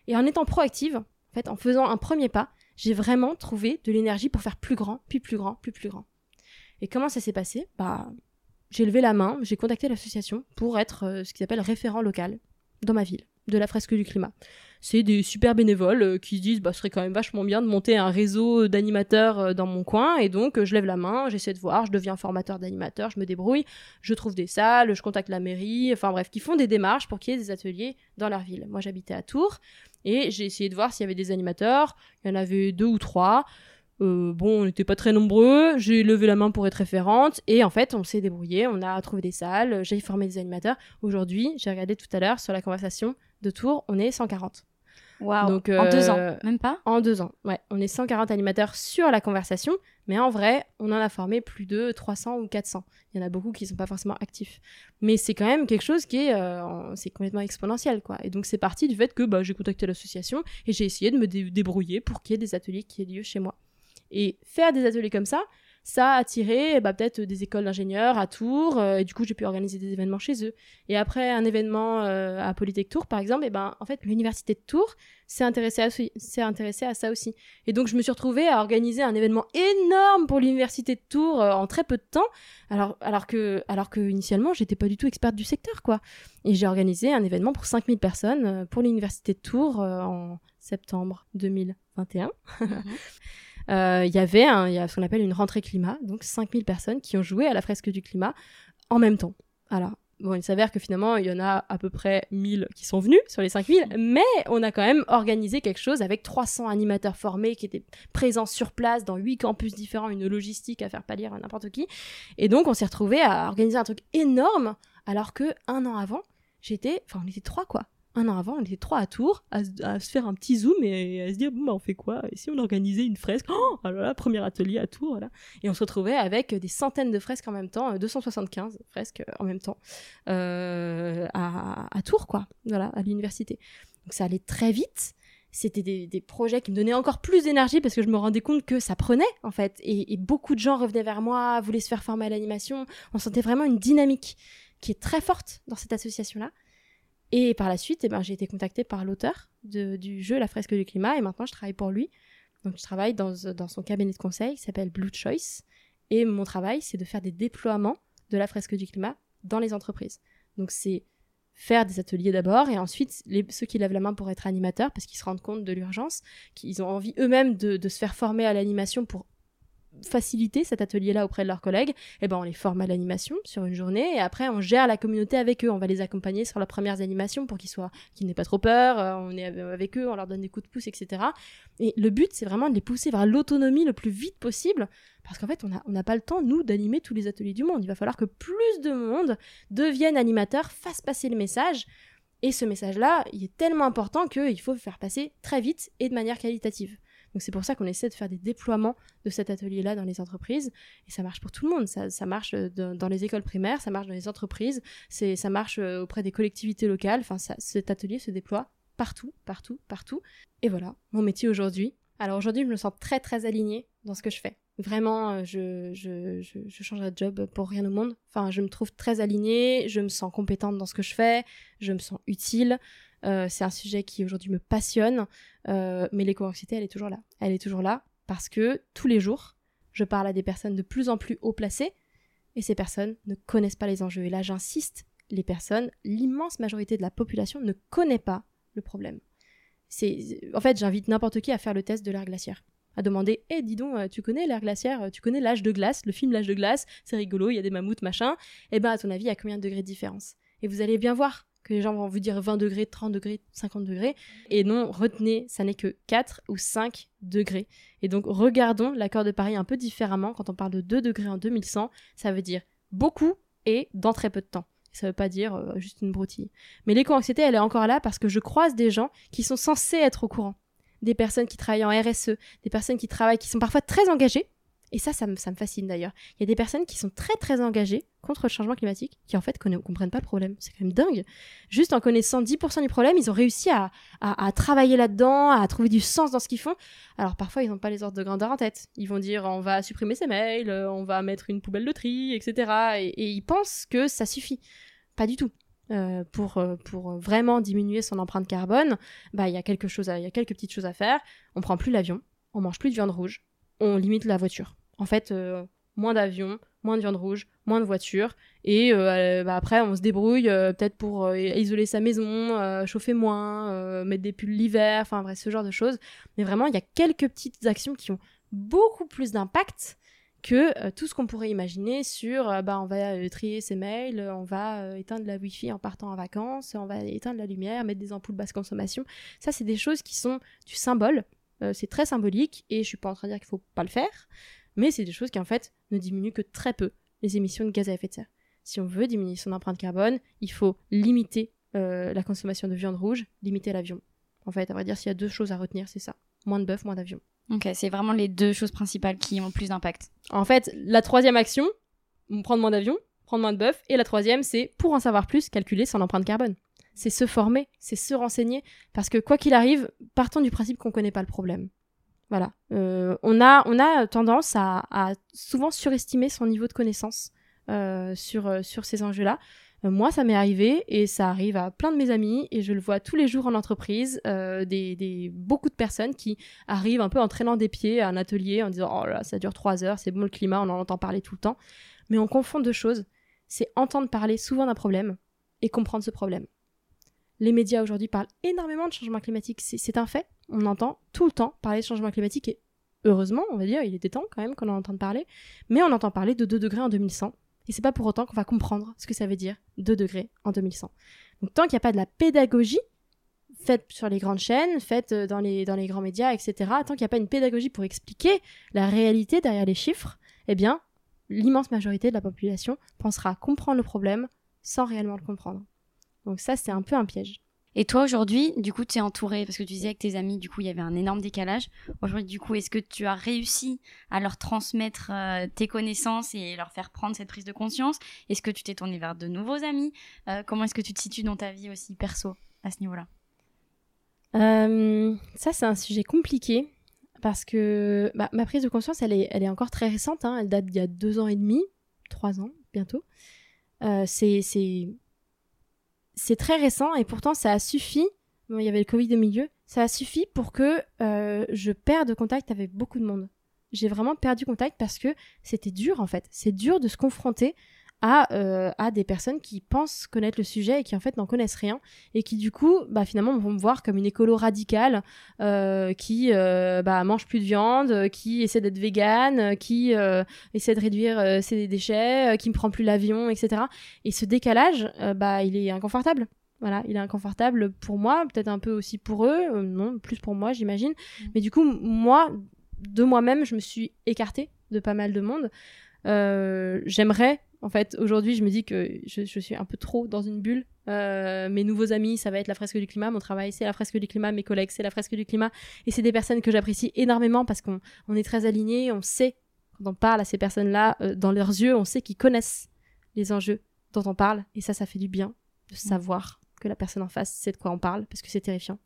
Et en étant proactive, en fait, en faisant un premier pas, j'ai vraiment trouvé de l'énergie pour faire plus grand, puis plus grand, puis plus grand. Et comment ça s'est passé? Bah, j'ai levé la main, j'ai contacté l'association pour être euh, ce qu'ils appellent référent local dans ma ville, de la fresque du climat. C'est des super bénévoles euh, qui se disent bah ce serait quand même vachement bien de monter un réseau d'animateurs euh, dans mon coin et donc euh, je lève la main, j'essaie de voir, je deviens formateur d'animateurs, je me débrouille, je trouve des salles, je contacte la mairie, enfin bref, qui font des démarches pour qu'il y ait des ateliers dans leur ville. Moi j'habitais à Tours et j'ai essayé de voir s'il y avait des animateurs, il y en avait deux ou trois. Bon, on n'était pas très nombreux. J'ai levé la main pour être référente et en fait, on s'est débrouillé. On a trouvé des salles. J'ai formé des animateurs. Aujourd'hui, j'ai regardé tout à l'heure sur la conversation de Tours, on est 140. Waouh. Donc, En deux euh, ans, même pas? En deux ans, ouais. On est 140 animateurs sur la conversation, mais en vrai, on en a formé plus de 300 ou 400. Il y en a beaucoup qui sont pas forcément actifs. Mais c'est quand même quelque chose qui est, euh, en- c'est complètement exponentiel, quoi. Et donc c'est parti du fait que bah, j'ai contacté l'association et j'ai essayé de me dé- débrouiller pour qu'il y ait des ateliers qui aient lieu chez moi. Et faire des ateliers comme ça, ça a attiré bah, peut-être des écoles d'ingénieurs à Tours, euh, et du coup j'ai pu organiser des événements chez eux. Et après un événement euh, à Polytech Tours, par exemple, et ben en fait l'université de Tours s'est intéressée à, s'est intéressée à ça aussi. Et donc je me suis retrouvée à organiser un événement énorme pour l'université de Tours euh, en très peu de temps, alors, alors que, alors que initialement j'étais pas du tout experte du secteur, quoi. Et j'ai organisé un événement pour 5000 personnes pour l'université de Tours en septembre 2021. Euh, Il y avait un- ce qu'on appelle une rentrée climat, donc 5000 personnes qui ont joué à la fresque du climat en même temps. Alors, bon, il s'avère que finalement, il y en a à peu près 1000 qui sont venus sur les 5000, mais on a quand même organisé quelque chose avec 300 animateurs formés qui étaient présents sur place dans 8 campus différents, une logistique à faire pâlir à n'importe qui. Et donc, on s'est retrouvé à organiser un truc énorme, alors que un an avant, j'étais, enfin, on était trois quoi. Un an avant, on était trois à Tours, à, se- faire un petit zoom et à se dire, bon, bah, on fait quoi? Et si on organisait une fresque? Oh, alors là, premier atelier à Tours. Et on se retrouvait avec des centaines de fresques en même temps, euh, 275 fresques en même temps, euh, à, Tours, quoi, voilà, à l'université. Donc ça allait très vite. C'était des, des projets qui me donnaient encore plus d'énergie parce que je me rendais compte que ça prenait, en fait. Et, et beaucoup de gens revenaient vers moi, voulaient se faire former à l'animation. On sentait vraiment une dynamique qui est très forte dans cette association-là. Et par la suite, eh ben, j'ai été contactée par l'auteur du jeu La fresque du climat et maintenant je travaille pour lui. Donc je travaille dans, dans son cabinet de conseil qui s'appelle Blue Choice. Et mon travail, c'est de faire des déploiements de la fresque du climat dans les entreprises. Donc c'est faire des ateliers d'abord et ensuite ceux qui lèvent la main pour être animateurs parce qu'ils se rendent compte de l'urgence, qu'ils ont envie eux-mêmes de se faire former à l'animation pour faciliter cet atelier-là auprès de leurs collègues, et ben on les forme à l'animation sur une journée et après on gère la communauté avec eux, on va les accompagner sur leurs premières animations pour qu'ils soient qu'ils n'aient pas trop peur, euh, on est avec eux, on leur donne des coups de pouce, etc. Et le but c'est vraiment de les pousser vers l'autonomie le plus vite possible parce qu'en fait on n'a pas le temps nous d'animer tous les ateliers du monde. Il va falloir que plus de monde deviennent animateurs, fassent passer le message. Et ce message-là, il est tellement important qu'il faut le faire passer très vite et de manière qualitative. Donc c'est pour ça qu'on essaie de faire des déploiements de cet atelier-là dans les entreprises. Et ça marche pour tout le monde. Ça, marche euh, dans, les écoles primaires, ça marche dans les entreprises, ça marche euh, auprès des collectivités locales. Enfin, cet atelier se déploie partout, partout, partout. Et voilà, mon métier aujourd'hui. Alors aujourd'hui, je me sens très, très alignée dans ce que je fais. Vraiment, euh, je, je, je, je changerai de job pour rien au monde. Enfin, je me trouve très alignée, je me sens compétente dans ce que je fais, je me sens utile. Euh, c'est un sujet qui aujourd'hui me passionne, euh, mais l'éco-anxiété, elle est toujours là. Elle est toujours là parce que tous les jours, je parle à des personnes de plus en plus haut placées et ces personnes ne connaissent pas les enjeux. Et là, j'insiste, les personnes, l'immense majorité de la population ne connaît pas le problème. C'est, en fait, j'invite n'importe qui à faire le test de l'air glaciaire à demander Eh, dis donc, euh, tu connais l'air glaciaire Tu connais l'âge de glace Le film L'âge de glace C'est rigolo, il y a des mammouths, machin. Eh ben, à ton avis, il y a combien de degrés de différence? Et vous allez bien voir que les gens vont vous dire 20 degrés, 30 degrés, 50 degrés. Et non, retenez, ça n'est que 4 ou 5 degrés. Et donc, regardons l'accord de Paris un peu différemment. Quand on parle de 2 degrés en 2100, ça veut dire beaucoup et dans très peu de temps. Ça veut pas dire euh, juste une broutille. Mais l'éco-anxiété, elle est encore là parce que je croise des gens qui sont censés être au courant des personnes qui travaillent en RSE, des personnes qui travaillent, qui sont parfois très engagées. Et ça, ça me, fascine d'ailleurs. Il y a des personnes qui sont très très engagées contre le changement climatique, qui en fait ne comprennent pas le problème. C'est quand même dingue. Juste en connaissant 10% du problème, ils ont réussi à, travailler là-dedans, à trouver du sens dans ce qu'ils font. Alors parfois, ils n'ont pas les ordres de grandeur en tête. Ils vont dire on va supprimer ces mails, on va mettre une poubelle de tri, etc. Et, ils pensent que ça suffit. Pas du tout. Euh, pour, euh, pour vraiment diminuer son empreinte carbone, bah il y a quelque chose, il y a quelques petites choses à faire. On prend plus l'avion, on mange plus de viande rouge, on limite la voiture. En fait, euh, moins d'avions, moins de viande rouge, moins de voitures, et euh, bah, après on se débrouille euh, peut-être pour euh, isoler sa maison, euh, chauffer moins, euh, mettre des pulls l'hiver, enfin bref ce genre de choses. Mais vraiment il y a quelques petites actions qui ont beaucoup plus d'impact que euh, tout ce qu'on pourrait imaginer sur euh, bah on va euh, trier ses mails, on va euh, éteindre la wifi en partant en vacances, on va éteindre la lumière, mettre des ampoules basse consommation. Ça c'est des choses qui sont du symbole, euh, c'est très symbolique et je suis pas en train de dire qu'il faut pas le faire, mais c'est des choses qui en fait ne diminuent que très peu les émissions de gaz à effet de serre. Si on veut diminuer son empreinte carbone, il faut limiter euh, la consommation de viande rouge, limiter l'avion. En fait, à vrai dire, s'il y a deux choses à retenir, c'est ça. Moins de bœuf, moins d'avion. Ok, c'est vraiment les deux choses principales qui ont le plus d'impact. En fait, la troisième action, prendre moins d'avion, prendre moins de bœuf. Et la troisième, c'est, pour en savoir plus, calculer son empreinte carbone. C'est se former, c'est se renseigner. Parce que quoi qu'il arrive, partons du principe qu'on connaît pas le problème. Voilà. Euh, on, a, on a tendance à, souvent surestimer son niveau de connaissance euh, sur, euh, sur ces enjeux-là. Moi, ça m'est arrivé et ça arrive à plein de mes amis et je le vois tous les jours en entreprise, des, des, beaucoup de personnes qui arrivent un peu en traînant des pieds à un atelier en disant oh là ça dure trois heures, c'est bon le climat, on en entend parler tout le temps. Mais on confond deux choses, c'est entendre parler souvent d'un problème et comprendre ce problème. Les médias aujourd'hui parlent énormément de changement climatique, c'est un fait. On entend tout le temps parler de changement climatique et heureusement, on va dire, il était temps quand même qu'on en entende parler. Mais on entend parler de 2 degrés en 2100 et c'est pas pour autant qu'on va comprendre ce que ça veut dire 2 degrés en 2100. Donc tant qu'il n'y a pas de la pédagogie faite sur les grandes chaînes, faite euh, dans les, dans les grands médias, etc., tant qu'il n'y a pas une pédagogie pour expliquer la réalité derrière les chiffres, eh bien, l'immense majorité de la population pensera comprendre le problème sans réellement le comprendre. Donc ça, c'est un peu un piège. Et toi aujourd'hui, du coup, tu es entouré, parce que tu disais avec tes amis, du coup, il y avait un énorme décalage. Aujourd'hui, du coup, est-ce que tu as réussi à leur transmettre euh, tes connaissances et leur faire prendre cette prise de conscience? Est-ce que tu t'es tourné vers de nouveaux amis? Euh, Comment est-ce que tu te situes dans ta vie aussi perso à ce niveau-là? Euh, Ça, c'est un sujet compliqué parce que bah, ma prise de conscience, elle est, elle est encore très récente. Hein, elle date d'il y a deux ans et demi, trois ans bientôt. c'est c'est très récent et pourtant ça a suffi. Il y avait le Covid au milieu. Ça a suffi pour que euh, je perde contact avec beaucoup de monde. J'ai vraiment perdu contact parce que c'était dur en fait. C'est dur de se confronter à, euh, à des personnes qui pensent connaître le sujet et qui en fait n'en connaissent rien et qui du coup bah, finalement vont me voir comme une écolo radicale euh, qui euh, bah, mange plus de viande, qui essaie d'être végane, qui essaie de réduire ses déchets, qui me prend plus l'avion, etc. Et ce décalage, bah, il est inconfortable. Voilà, il est inconfortable pour moi, peut-être un peu aussi pour eux, non, plus pour moi j'imagine. Mmh. Mais du coup, moi, de moi-même, je me suis écartée de pas mal de monde. Euh, j'aimerais en fait, aujourd'hui, je me dis que je, je, suis un peu trop dans une bulle. Euh, mes nouveaux amis, ça va être la fresque du climat. Mon travail, c'est la fresque du climat. Mes collègues, c'est la fresque du climat. Et c'est des personnes que j'apprécie énormément parce qu'on on est très alignés. On sait, quand on parle à ces personnes-là, euh, dans leurs yeux, on sait qu'ils connaissent les enjeux dont on parle. Et ça, ça fait du bien de mmh. savoir que la personne en face sait de quoi on parle parce que c'est terrifiant.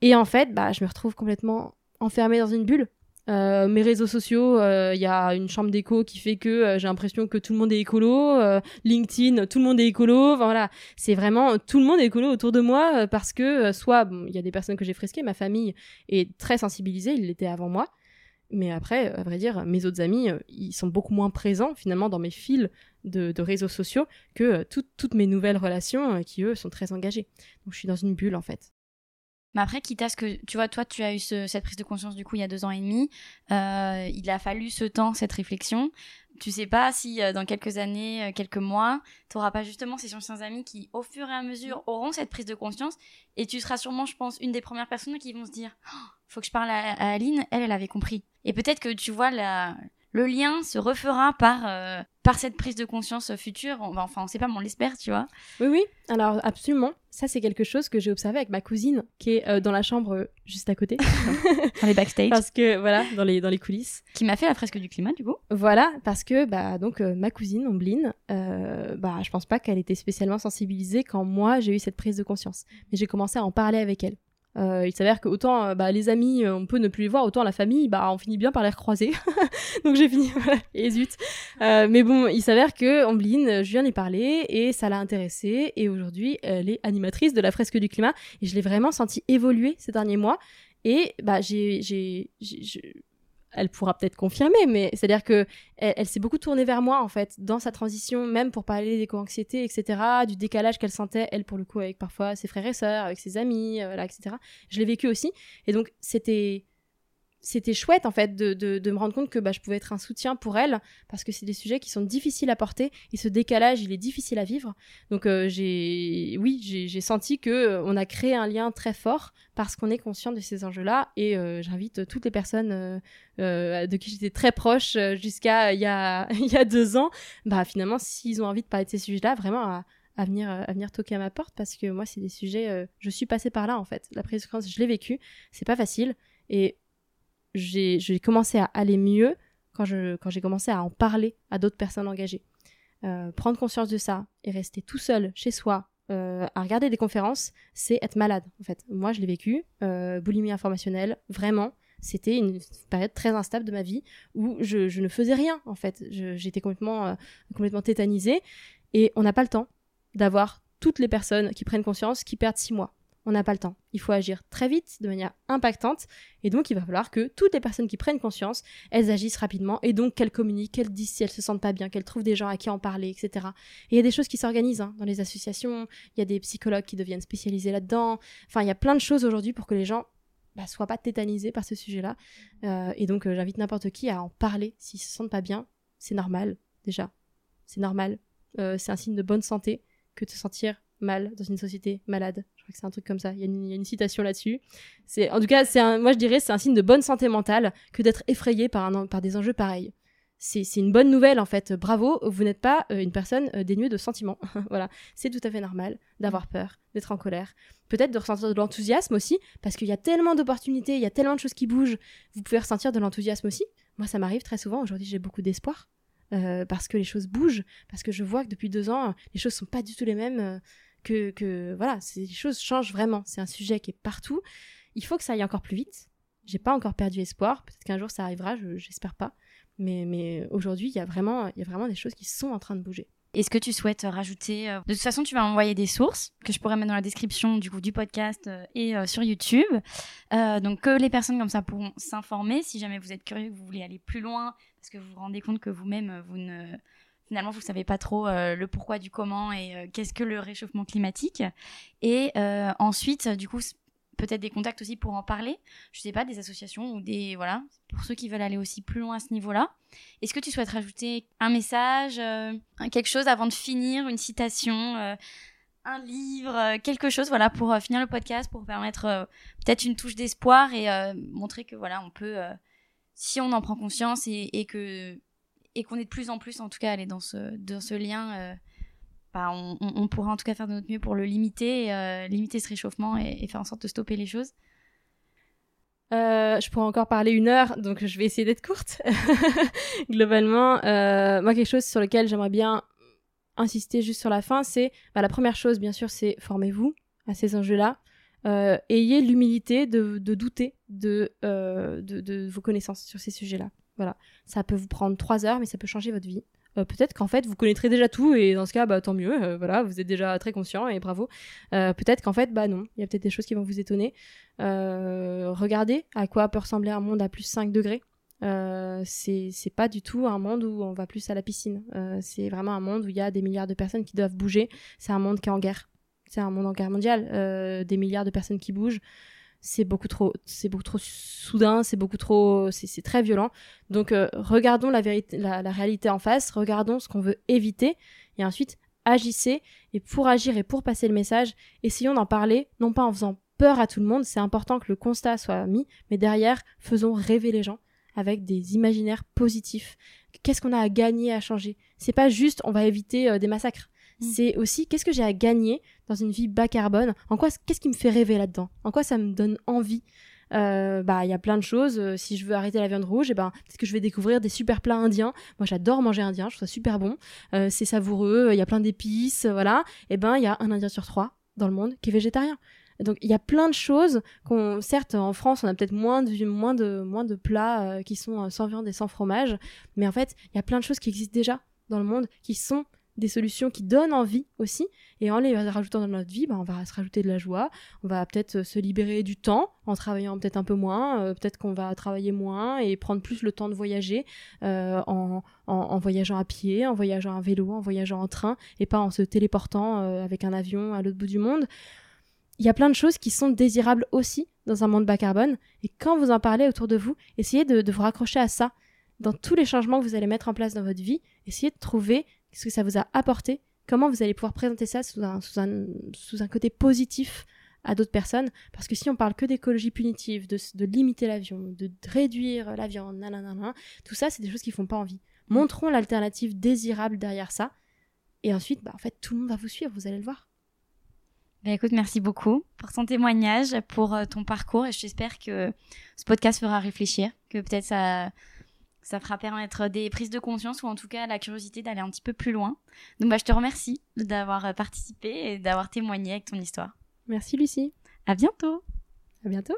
Et en fait, bah, je me retrouve complètement enfermée dans une bulle. Euh, mes réseaux sociaux, il euh, y a une chambre d'écho qui fait que euh, j'ai l'impression que tout le monde est écolo. LinkedIn, tout le monde est écolo. Voilà, c'est vraiment tout le monde est écolo autour de moi parce que soit il y a des personnes que j'ai fresquées, ma famille est très sensibilisée, ils l'étaient avant moi. Mais après, à vrai dire, mes autres amis, ils sont beaucoup moins présents finalement dans mes fils de réseaux sociaux que toutes mes nouvelles relations qui eux sont très engagées. Donc je suis dans une bulle en fait. Mais après, quitte à ce que, tu vois, toi, tu as eu ce, cette prise de conscience du coup il y a deux ans et demi, euh, il a fallu ce temps, cette réflexion. Tu sais pas si euh, dans quelques années, euh, quelques mois, tu n'auras pas justement ces anciens amis qui, au fur et à mesure, auront cette prise de conscience. Et tu seras sûrement, je pense, une des premières personnes qui vont se dire, oh, faut que je parle à, à Aline, elle, elle avait compris. Et peut-être que tu vois la, le lien se refera par, euh, par cette prise de conscience future. On, enfin, on sait pas, mais on l'espère, tu vois. Oui, oui, alors absolument. Ça, c'est quelque chose que j'ai observé avec ma cousine qui est euh, dans la chambre euh, juste à côté. dans les backstage. Parce que, voilà, dans les, dans les coulisses. Qui m'a fait la fresque du climat, du coup. Voilà, parce que, bah, donc, ma cousine, Ombline, bah, je pense pas qu'elle était spécialement sensibilisée quand moi, j'ai eu cette prise de conscience. Mais j'ai commencé à en parler avec elle. Euh, il s'avère que autant euh, bah, les amis, euh, on peut ne plus les voir, autant la famille, bah, on finit bien par les recroiser. Donc j'ai fini, et zut. Euh, mais bon, il s'avère que Ambline, je en ai parlé et ça l'a intéressée. Et aujourd'hui, elle est animatrice de la fresque du climat. Et je l'ai vraiment senti évoluer ces derniers mois. Et bah, j'ai, j'ai, elle pourra peut-être confirmer, mais c'est-à-dire que elle, s'est beaucoup tournée vers moi en fait dans sa transition, même pour parler d'éco-anxiété, etc., du décalage qu'elle sentait, elle pour le coup avec parfois ses frères et sœurs, avec ses amis, euh, etc. Je l'ai vécu aussi, et donc c'était c'était chouette en fait de, de, me rendre compte que bah, je pouvais être un soutien pour elle parce que c'est des sujets qui sont difficiles à porter et ce décalage il est difficile à vivre donc euh, j'ai oui j'ai senti que euh, on a créé un lien très fort parce qu'on est conscient de ces enjeux là et euh, j'invite toutes les personnes de qui j'étais très proche jusqu'à il y a y a deux ans bah finalement s'ils ont envie de parler de ces sujets là vraiment à, à venir, à venir toquer à ma porte parce que moi, c'est des sujets. je suis passée par là en fait. La prise de conscience, je l'ai vécu. C'est pas facile. Et j'ai commencé à aller mieux quand j'ai commencé à en parler à d'autres personnes engagées. prendre conscience de ça et rester tout seul chez soi euh, à regarder des conférences, c'est être malade, en fait. Moi, je l'ai vécu, euh, boulimie informationnelle, vraiment. C'était une période très instable de ma vie où je, ne faisais rien, en fait. J'étais complètement, euh, complètement tétanisée. Et on n'a pas le temps d'avoir toutes les personnes qui prennent conscience qui perdent six mois on n'a pas le temps. Il faut agir très vite, de manière impactante, et donc il va falloir que toutes les personnes qui prennent conscience, elles agissent rapidement, et donc qu'elles communiquent, qu'elles disent si elles se sentent pas bien, qu'elles trouvent des gens à qui en parler, etc. Et il y a des choses qui s'organisent hein, dans les associations, il y a des psychologues qui deviennent spécialisés là-dedans, enfin il y a plein de choses aujourd'hui pour que les gens bah, soient pas tétanisés par ce sujet-là, euh, et donc euh, j'invite n'importe qui à en parler s'ils se sentent pas bien, c'est normal, déjà, c'est normal, euh, c'est un signe de bonne santé que de se sentir mal dans une société malade. Je crois que c'est un truc comme ça. Il y a une, citation là-dessus. En tout cas, moi je dirais, c'est un signe de bonne santé mentale que d'être effrayé par, des enjeux pareils. C'est, une bonne nouvelle en fait. Bravo, vous n'êtes pas euh, une personne euh, dénuée de sentiments. voilà, c'est tout à fait normal d'avoir peur, d'être en colère, peut-être de ressentir de l'enthousiasme aussi, parce qu'il y a tellement d'opportunités, il y a tellement de choses qui bougent. Vous pouvez ressentir de l'enthousiasme aussi. Moi, ça m'arrive très souvent. Aujourd'hui, j'ai beaucoup d'espoir. Euh, parce que les choses bougent, parce que je vois que depuis deux ans, les choses sont pas du tout les mêmes que, voilà, les choses changent vraiment. C'est un sujet qui est partout. Il faut que ça aille encore plus vite. J'ai pas encore perdu espoir. Peut-être qu'un jour ça arrivera, j'espère pas. Mais, mais aujourd'hui, il y, a vraiment, y a vraiment des choses qui sont en train de bouger. Est-ce que tu souhaites rajouter euh, De toute façon, tu vas envoyer des sources que je pourrais mettre dans la description du coup du podcast euh, et euh, sur YouTube. donc que les personnes comme ça pourront s'informer si jamais vous êtes curieux, que vous voulez aller plus loin, parce que vous vous rendez compte que vous-même vous ne finalement vous savez pas trop euh, le pourquoi du comment et euh, qu'est-ce que le réchauffement climatique. Et euh, ensuite, du coup, peut-être des contacts aussi pour en parler. Je sais pas, des associations ou des voilà pour ceux qui veulent aller aussi plus loin à ce niveau-là. Est-ce que tu souhaites rajouter un message, quelque chose avant de finir, une citation un livre, quelque chose, voilà, pour finir le podcast, pour permettre peut-être une touche d'espoir et montrer que voilà, on peut, si on en prend conscience et que et qu'on est de plus en plus, en tout cas, aller dans ce, dans ce lien, euh, bah, on, pourra en tout cas faire de notre mieux pour le limiter, euh, limiter ce réchauffement et, faire en sorte de stopper les choses. Euh, je pourrais encore parler une heure, donc je vais essayer d'être courte. Globalement, moi, quelque chose sur lequel j'aimerais bien insister juste sur la fin, c'est bah, la première chose, bien sûr, c'est formez-vous à ces enjeux-là. ayez l'humilité de, douter de, de, vos connaissances sur ces sujets-là. Voilà, ça peut vous prendre trois heures, mais ça peut changer votre vie. Euh, peut-être qu'en fait vous connaîtrez déjà tout et dans ce cas bah tant mieux. Euh, voilà vous êtes déjà très conscient et bravo. Euh, peut-être qu'en fait bah non. Il y a peut-être des choses qui vont vous étonner. Regardez à quoi peut ressembler un monde à plus 5 degrés. C'est c'est pas du tout un monde où on va plus à la piscine. C'est vraiment un monde où il y a des milliards de personnes qui doivent bouger. C'est un monde qui est en guerre. C'est un monde en guerre mondiale. Des milliards de personnes qui bougent c'est beaucoup trop c'est beaucoup trop soudain c'est beaucoup trop c'est très violent. Donc euh, regardons la vérité la, réalité en face regardons ce qu'on veut éviter et ensuite agissez et pour agir et pour passer le message essayons d'en parler non pas en faisant peur à tout le monde c'est important que le constat soit mis mais derrière faisons rêver les gens avec des imaginaires positifs. Qu'est-ce qu'on a à gagner à changer? C'est pas juste on va éviter euh, des massacres. Mm. c'est aussi qu'est-ce que j'ai à gagner dans une vie bas carbone. En quoi qu'est-ce qui me fait rêver là-dedans? En quoi ça me donne envie? Euh, bah il y a plein de choses. Euh, si je veux arrêter la viande rouge et eh ben peut-être que je vais découvrir des super plats indiens. Moi j'adore manger indien je trouve ça super bon. Euh, c'est savoureux il y a plein d'épices voilà. Et eh ben il y a un indien sur trois dans le monde qui est végétarien. Donc il y a plein de choses qu'on certes en France on a peut-être moins de moins de moins de plats qui sont sans viande et sans fromage. Mais en fait il y a plein de choses qui existent déjà dans le monde qui sont des solutions qui donnent envie aussi. Et en les rajoutant dans notre vie, bah, on va se rajouter de la joie. On va peut-être euh, se libérer du temps en travaillant peut-être un peu moins. Euh, peut-être qu'on va travailler moins et prendre plus le temps de voyager euh, en, voyageant à pied, en voyageant à vélo, en voyageant en train et pas en se téléportant avec un avion à l'autre bout du monde. Il y a plein de choses qui sont désirables aussi dans un monde bas carbone. Et quand vous en parlez autour de vous, essayez de, de vous raccrocher à ça. Dans tous les changements que vous allez mettre en place dans votre vie, essayez de trouver Qu'est-ce que ça vous a apporté? Comment vous allez pouvoir présenter ça sous un, sous un, sous un côté positif à d'autres personnes? Parce que si on parle que d'écologie punitive, de, de limiter l'avion, de réduire la viande, nanana, tout ça, c'est des choses qui font pas envie. Montrons l'alternative désirable derrière ça. Et ensuite, bah, en fait, tout le monde va vous suivre, vous allez le voir. Bah écoute, merci beaucoup pour ton témoignage, pour euh, ton parcours et j'espère que ce podcast fera réfléchir, que peut-être ça, ça fera permettre des prises de conscience ou en tout cas la curiosité d'aller un petit peu plus loin. Donc bah, je te remercie d'avoir euh, participé et d'avoir témoigné avec ton histoire. Merci Lucie. À bientôt. À bientôt.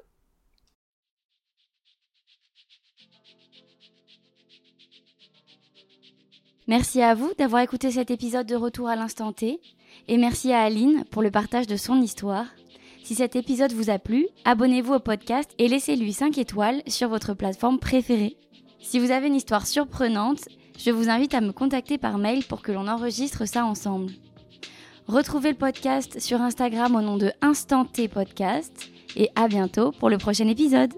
Merci à vous d'avoir écouté cet épisode de Retour à l'instant T et merci à Aline pour le partage de son histoire. Si cet épisode vous a plu, abonnez-vous au podcast et laissez-lui 5 étoiles sur votre plateforme préférée. Si vous avez une histoire surprenante, je vous invite à me contacter par mail pour que l'on enregistre ça ensemble. Retrouvez le podcast sur Instagram au nom de Instant T Podcast et à bientôt pour le prochain épisode.